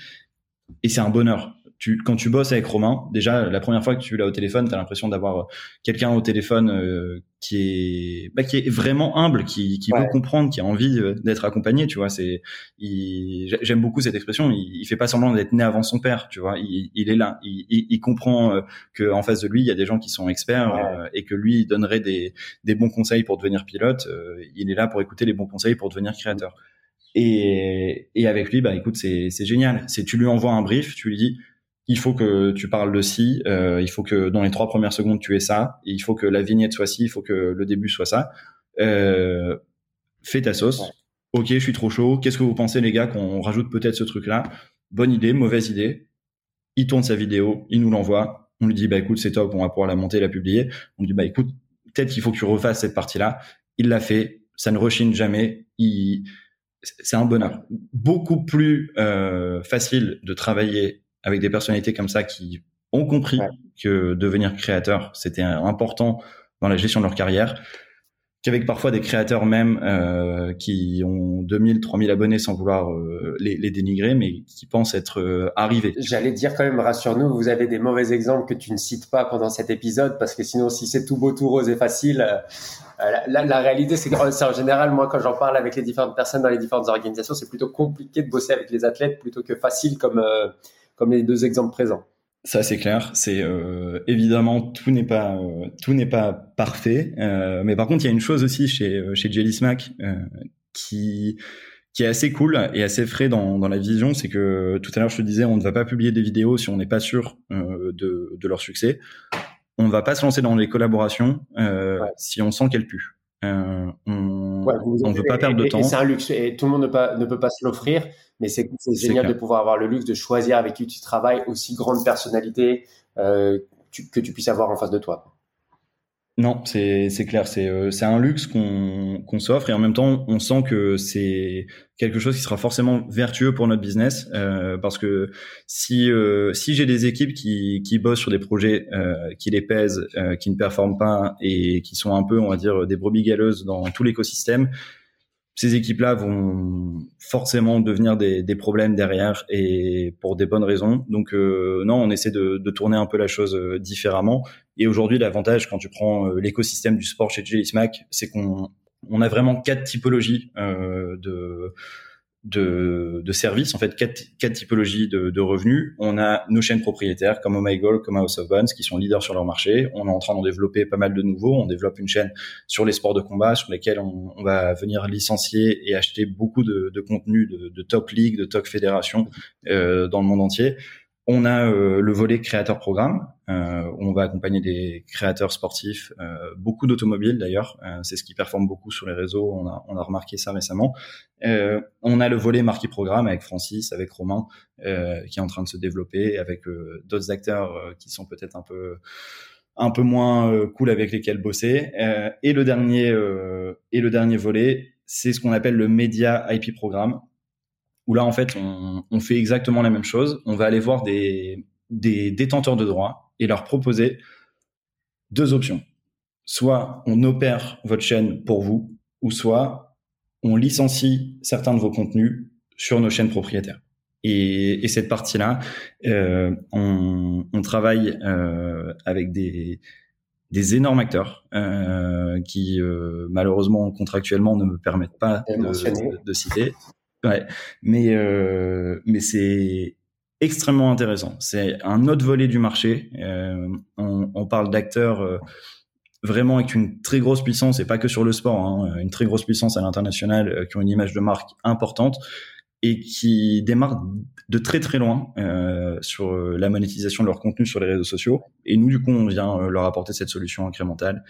Et c'est un bonheur quand tu bosses avec Romain, déjà la première fois que tu l'as au téléphone, tu as l'impression d'avoir euh, quelqu'un au téléphone euh, qui est bah, qui est vraiment humble, qui, qui veut comprendre, qui a envie euh, d'être accompagné. Tu vois, c'est j'aime beaucoup cette expression. Il, il fait pas semblant d'être né avant son père. Tu vois, il, il est là, il, il comprend que en face de lui il y a des gens qui sont experts et que lui il donnerait des des bons conseils pour devenir pilote. il est là pour écouter les bons conseils pour devenir créateur. Et, et avec lui, bah écoute, c'est génial. C'est tu lui envoies un brief, tu lui dis il faut que tu parles de ci, euh, il faut que dans les trois premières secondes tu aies ça, il faut que la vignette soit ci, il faut que le début soit ça. Euh, fais ta sauce. Ok, je suis trop chaud. Qu'est-ce que vous pensez les gars qu'on rajoute peut-être ce truc-là? Bonne idée, mauvaise idée. Il tourne sa vidéo, il nous l'envoie. On lui dit bah écoute c'est top, on va pouvoir la monter, la publier. On lui dit bah écoute peut-être qu'il faut que tu refasses cette partie-là. Il l'a fait, ça ne rechine jamais. Il c'est un bonheur. Beaucoup plus euh, facile de travailler avec des personnalités comme ça qui ont compris que devenir créateur, c'était important dans la gestion de leur carrière, qu'avec parfois des créateurs même euh, qui ont 2000, 3000 abonnés sans vouloir euh, les, les, dénigrer, mais qui pensent être euh, arrivés. J'allais dire quand même, rassure-nous, vous avez des mauvais exemples que tu ne cites pas pendant cet épisode, parce que sinon, si c'est tout beau, tout rose et facile, la, la, réalité, c'est que en général, moi, quand j'en parle avec les différentes personnes dans les différentes organisations, c'est plutôt compliqué de bosser avec les athlètes plutôt que facile comme comme les deux exemples présents. Ça c'est clair, c'est euh, évidemment tout n'est pas euh, tout n'est pas parfait, euh, mais par contre il y a une chose aussi chez euh, chez Jelly Smack qui qui est assez cool et assez frais dans, dans la vision, c'est que tout à l'heure je te disais, on ne va pas publier des vidéos si on n'est pas sûr euh, de, de, leur succès. On ne va pas se lancer dans les collaborations euh, si on sent qu'elles puent. On ne veut pas perdre de temps. C'est un luxe et tout le monde ne, pas, ne peut pas se l'offrir, mais c'est génial de pouvoir avoir le luxe de choisir avec qui tu travailles aussi grande personnalité euh, que tu puisses avoir en face de toi. Non, c'est clair, c'est euh, un luxe qu'on s'offre et en même temps on sent que c'est quelque chose qui sera forcément vertueux pour notre business euh, parce que si euh, si j'ai des équipes qui qui bossent sur des projets qui les pèsent, qui ne performent pas et qui sont un peu on va dire des brebis galeuses dans tout l'écosystème, ces équipes-là vont forcément devenir des, des, problèmes derrière et pour des bonnes raisons. Donc euh, non, on essaie de, de, tourner un peu la chose euh, différemment. Et aujourd'hui, l'avantage quand tu prends euh, l'écosystème du sport chez Jelly Smack, c'est qu'on on a vraiment quatre typologies euh, de de, de services, en fait, quatre, typologies de, de, revenus. On a nos chaînes propriétaires comme My Goal, comme House of Bones, qui sont leaders sur leur marché. On est en train d'en développer pas mal de nouveaux. On développe une chaîne sur les sports de combat, sur lesquels on, va venir licencier et acheter beaucoup de, de contenu de, de, top league, de top fédération euh, dans le monde entier. On a euh, le volet créateur programme, euh, où on va accompagner des créateurs sportifs, euh, beaucoup d'automobiles d'ailleurs, euh, c'est ce qui performe beaucoup sur les réseaux, on a, on remarqué ça récemment. On a le volet marqué programme avec Francis, avec Romain, qui est en train de se développer, avec d'autres acteurs qui sont peut-être un peu un peu moins cool avec lesquels bosser. et le dernier et le dernier volet, c'est ce qu'on appelle le média IP programme où là en fait on, on, fait exactement la même chose. On va aller voir des, des détenteurs de droits et leur proposer deux options. Soit on opère votre chaîne pour vous, ou soit on licencie certains de vos contenus sur nos chaînes propriétaires. Et, et cette partie-là, euh, on, on, travaille euh, avec des, des énormes acteurs euh, qui euh, malheureusement contractuellement ne me permettent pas de, de, de, citer. Ouais, mais euh, mais c'est extrêmement intéressant. C'est un autre volet du marché. Euh, on, on, parle d'acteurs euh, vraiment avec une très grosse puissance, et pas que sur le sport, hein, une très grosse puissance à l'international, euh, qui ont une image de marque importante et qui démarrent de très très loin sur la monétisation de leur contenu sur les réseaux sociaux. Et nous, du coup, on vient leur apporter cette solution incrémentale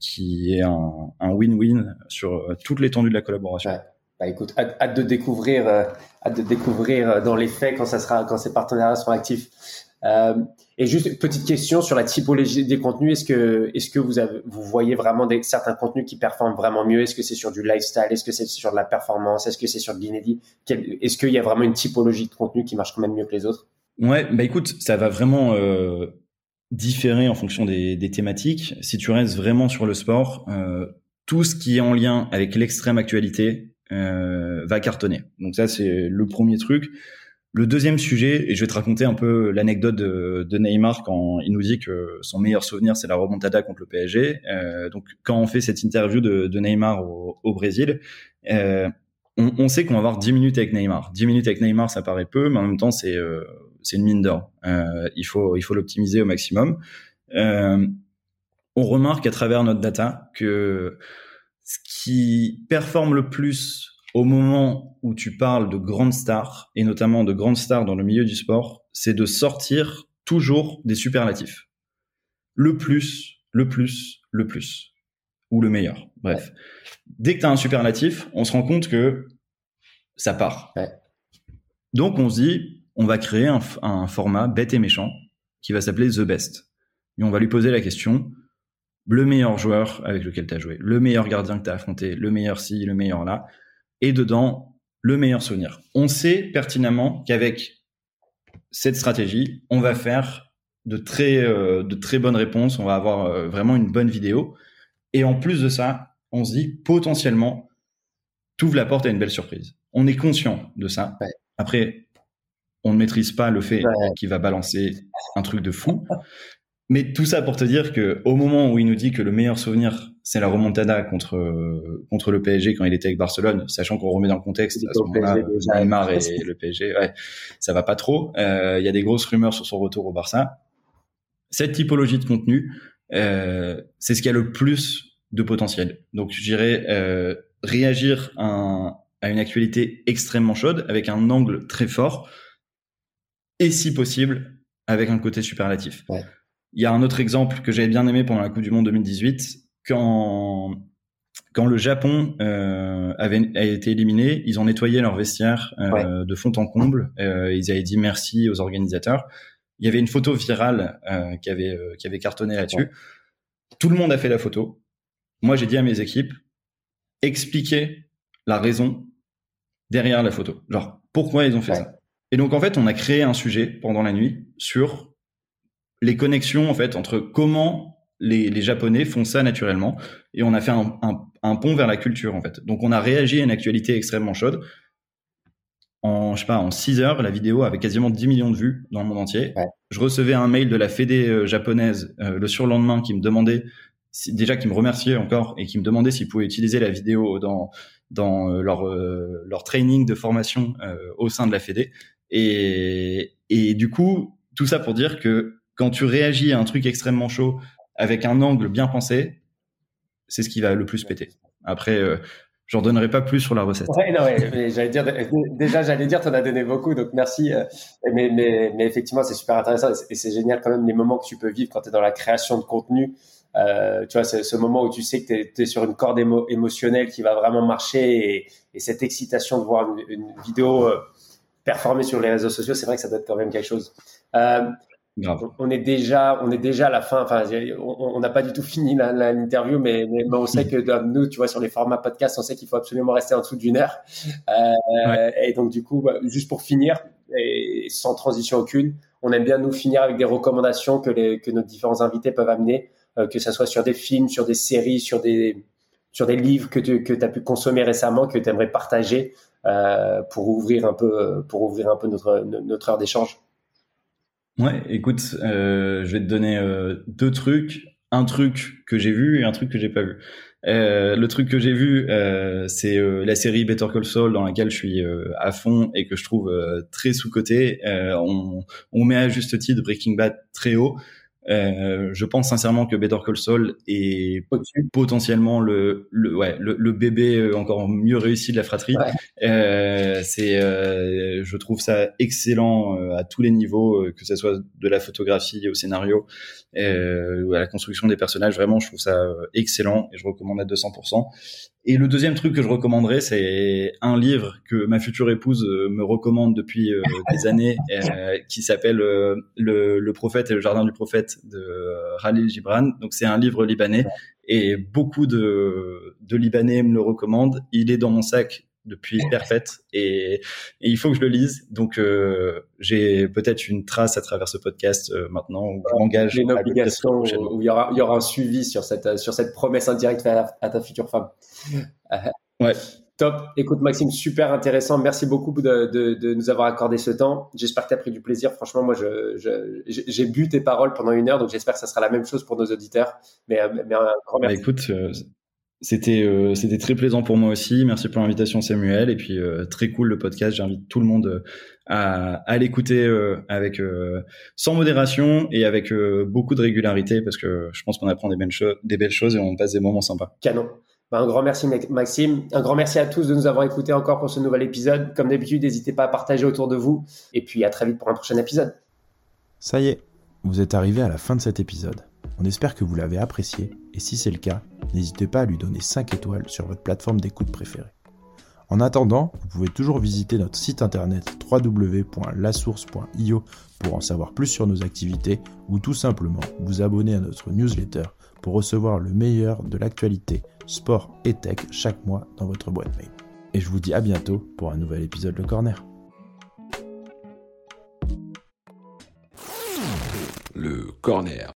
qui est un win-win sur toute l'étendue de la collaboration. Bah écoute, hâte, de découvrir, euh, hâte de découvrir euh, dans les faits quand ça sera, quand ces partenariats seront actifs. Euh, et juste une petite question sur la typologie des contenus. Est-ce que, est-ce que vous vous voyez vraiment certains contenus qui performent vraiment mieux? Est-ce que c'est sur du lifestyle? Est-ce que c'est sur de la performance? Est-ce que c'est sur de l'inédit? Est-ce qu'il y a vraiment une typologie de contenu qui marche quand même mieux que les autres? Ouais, bah écoute, ça va vraiment euh, différer en fonction des, thématiques. Si tu restes vraiment sur le sport, euh, tout ce qui est en lien avec l'extrême actualité, euh, va cartonner. Donc ça, c'est le premier truc. Le deuxième sujet, et je vais te raconter un peu l'anecdote de, Neymar quand il nous dit que son meilleur souvenir c'est la remontada contre le PSG. Euh, donc quand on fait cette interview de, Neymar au, Brésil, euh, on, sait qu'on va avoir 10 minutes avec Neymar. 10 minutes avec Neymar, ça paraît peu, mais en même temps c'est euh, c'est une mine d'or. Euh, il faut il faut l'optimiser au maximum. On remarque à travers notre data que ce qui performe le plus au moment où tu parles de grandes stars, et notamment de grandes stars dans le milieu du sport, c'est de sortir toujours des superlatifs. Le plus, le plus, le plus. Ou le meilleur. Bref. Dès que tu as un superlatif, on se rend compte que ça part. Ouais. Donc on se dit, on va créer un, un format bête et méchant qui va s'appeler The Best. Et on va lui poser la question, le meilleur joueur avec lequel tu as joué, le meilleur gardien que tu as affronté, le meilleur ci, le meilleur là, et dedans, le meilleur souvenir. On sait pertinemment qu'avec cette stratégie, on va faire de très, euh, de très bonnes réponses, on va avoir euh, vraiment une bonne vidéo. Et en plus de ça, on se dit potentiellement, t'ouvres la porte à une belle surprise. On est conscient de ça. Ouais. Après, on ne maîtrise pas le fait ouais. qu'il va balancer un truc de fou. Mais tout ça pour te dire que au moment où il nous dit que le meilleur souvenir c'est la remontada contre contre le PSG quand il était avec Barcelone, sachant qu'on remet dans le contexte à ce moment-là Neymar et le PSG, ouais, ça va pas trop. Euh, il y a des grosses rumeurs sur son retour au Barça. Cette typologie de contenu, euh, c'est ce qui a le plus de potentiel. Donc je dirais euh, réagir à un, à une actualité extrêmement chaude avec un angle très fort et si possible avec un côté superlatif. Il y a un autre exemple que j'avais bien aimé pendant la Coupe du Monde 2018 quand quand le Japon euh, avait a été éliminé, ils ont nettoyé leur vestiaire euh, de fond en comble. Euh, ils avaient dit merci aux organisateurs. Il y avait une photo virale qui avait qui avait cartonné là-dessus. Tout le monde a fait la photo. Moi, j'ai dit à mes équipes expliquez la raison derrière la photo. Genre pourquoi ils ont fait ça. Et donc en fait, on a créé un sujet pendant la nuit sur les connexions en fait entre comment les, les, Japonais font ça naturellement et on a fait un, un, un, pont vers la culture en fait. Donc on a réagi à une actualité extrêmement chaude. En je sais pas en 6 heures, la vidéo avait quasiment 10 millions de vues dans le monde entier. Je recevais un mail de la Fédé euh, japonaise euh, le surlendemain qui me demandait déjà qui me remerciait encore et qui me demandait s'ils pouvaient utiliser la vidéo dans dans euh, leur leur training de formation au sein de la Fédé et et du coup tout ça pour dire que quand tu réagis à un truc extrêmement chaud avec un angle bien pensé, c'est ce qui va le plus péter. Après, euh, j'en donnerai pas plus sur la recette. Ouais, non, ouais, j'allais dire, déjà, j'allais dire, tu en as donné beaucoup, donc merci. Euh, mais, mais, mais effectivement, c'est super intéressant et c'est génial quand même les moments que tu peux vivre quand tu es dans la création de contenu. Euh, tu vois, c'est ce moment où tu sais que tu es, sur une corde émotionnelle qui va vraiment marcher et, et cette excitation de voir une, une vidéo euh, performer sur les réseaux sociaux, c'est vrai que ça doit être quand même quelque chose. Euh, on est déjà, on est déjà à la fin. Enfin, on n'a pas du tout fini l'interview, mais, mais, on sait que nous, tu vois, sur les formats podcast, on sait qu'il faut absolument rester en dessous d'une heure. Euh, Et donc, du coup, bah, juste pour finir, et sans transition aucune, on aime bien nous finir avec des recommandations que, les, que nos différents invités peuvent amener, euh, que ce soit sur des films, sur des séries, sur des, sur des livres que tu que as pu consommer récemment, que tu aimerais partager euh, pour ouvrir un peu, pour ouvrir un peu notre, notre heure d'échange. Ouais, écoute, euh, je vais te donner euh, deux trucs. Un truc que j'ai vu et un truc que j'ai pas vu. Euh, le truc que j'ai vu, euh, c'est euh, la série Better Call Saul dans laquelle je suis à fond et que je trouve très sous cotée. On, on, met à juste titre Breaking Bad très haut. Euh, je pense sincèrement que Better Call Saul est potentiellement le, le, ouais, le, le, bébé euh, encore mieux réussi de la fratrie. Euh, c'est, euh, je trouve ça excellent euh, à tous les niveaux, que ce soit de la photographie au scénario ou à la construction des personnages. Vraiment, je trouve ça excellent et je recommande à 200%. Et le deuxième truc que je recommanderais, c'est un livre que ma future épouse euh, me recommande depuis euh, des années, euh, qui s'appelle le, le, prophète et le jardin du prophète de Khalil Gibran. Donc c'est un livre libanais et beaucoup de, de Libanais me le recommandent. Il est dans mon sac depuis perpète et, et, il faut que je le lise. Donc euh, j'ai peut-être une trace à travers ce podcast euh, maintenant où je m'engage. Une obligation où, il y aura il y aura un suivi sur cette sur cette promesse indirecte à, à ta future femme. ouais. Top. Écoute Maxime, super intéressant. Merci beaucoup de, de, de nous avoir accordé ce temps. J'espère que tu as pris du plaisir. Franchement, moi, je, j'ai bu tes paroles pendant une heure, donc j'espère que ça sera la même chose pour nos auditeurs. Mais, mais un grand bah, merci. Bah, écoute, euh, c'était euh, c'était très plaisant pour moi aussi. Merci pour l'invitation Samuel et puis euh, très cool le podcast. J'invite tout le monde euh, à, à l'écouter avec sans modération et avec beaucoup de régularité parce que je pense qu'on apprend des belles choses des belles choses et on passe des moments sympas. Canon. Ben, un grand merci Maxime, un grand merci à tous de nous avoir écoutés encore pour ce nouvel épisode. Comme d'habitude, n'hésitez pas à partager autour de vous et puis à très vite pour un prochain épisode. Ça y est, vous êtes arrivé à la fin de cet épisode. On espère que vous l'avez apprécié et si c'est le cas, n'hésitez pas à lui donner 5 étoiles sur votre plateforme d'écoute préférée. En attendant, vous pouvez toujours visiter notre site internet www.lasource.io pour en savoir plus sur nos activités ou tout simplement vous abonner à notre newsletter pour recevoir le meilleur de l'actualité sport et tech chaque mois dans votre boîte mail. Et je vous dis à bientôt pour un nouvel épisode Le Corner. Le Corner.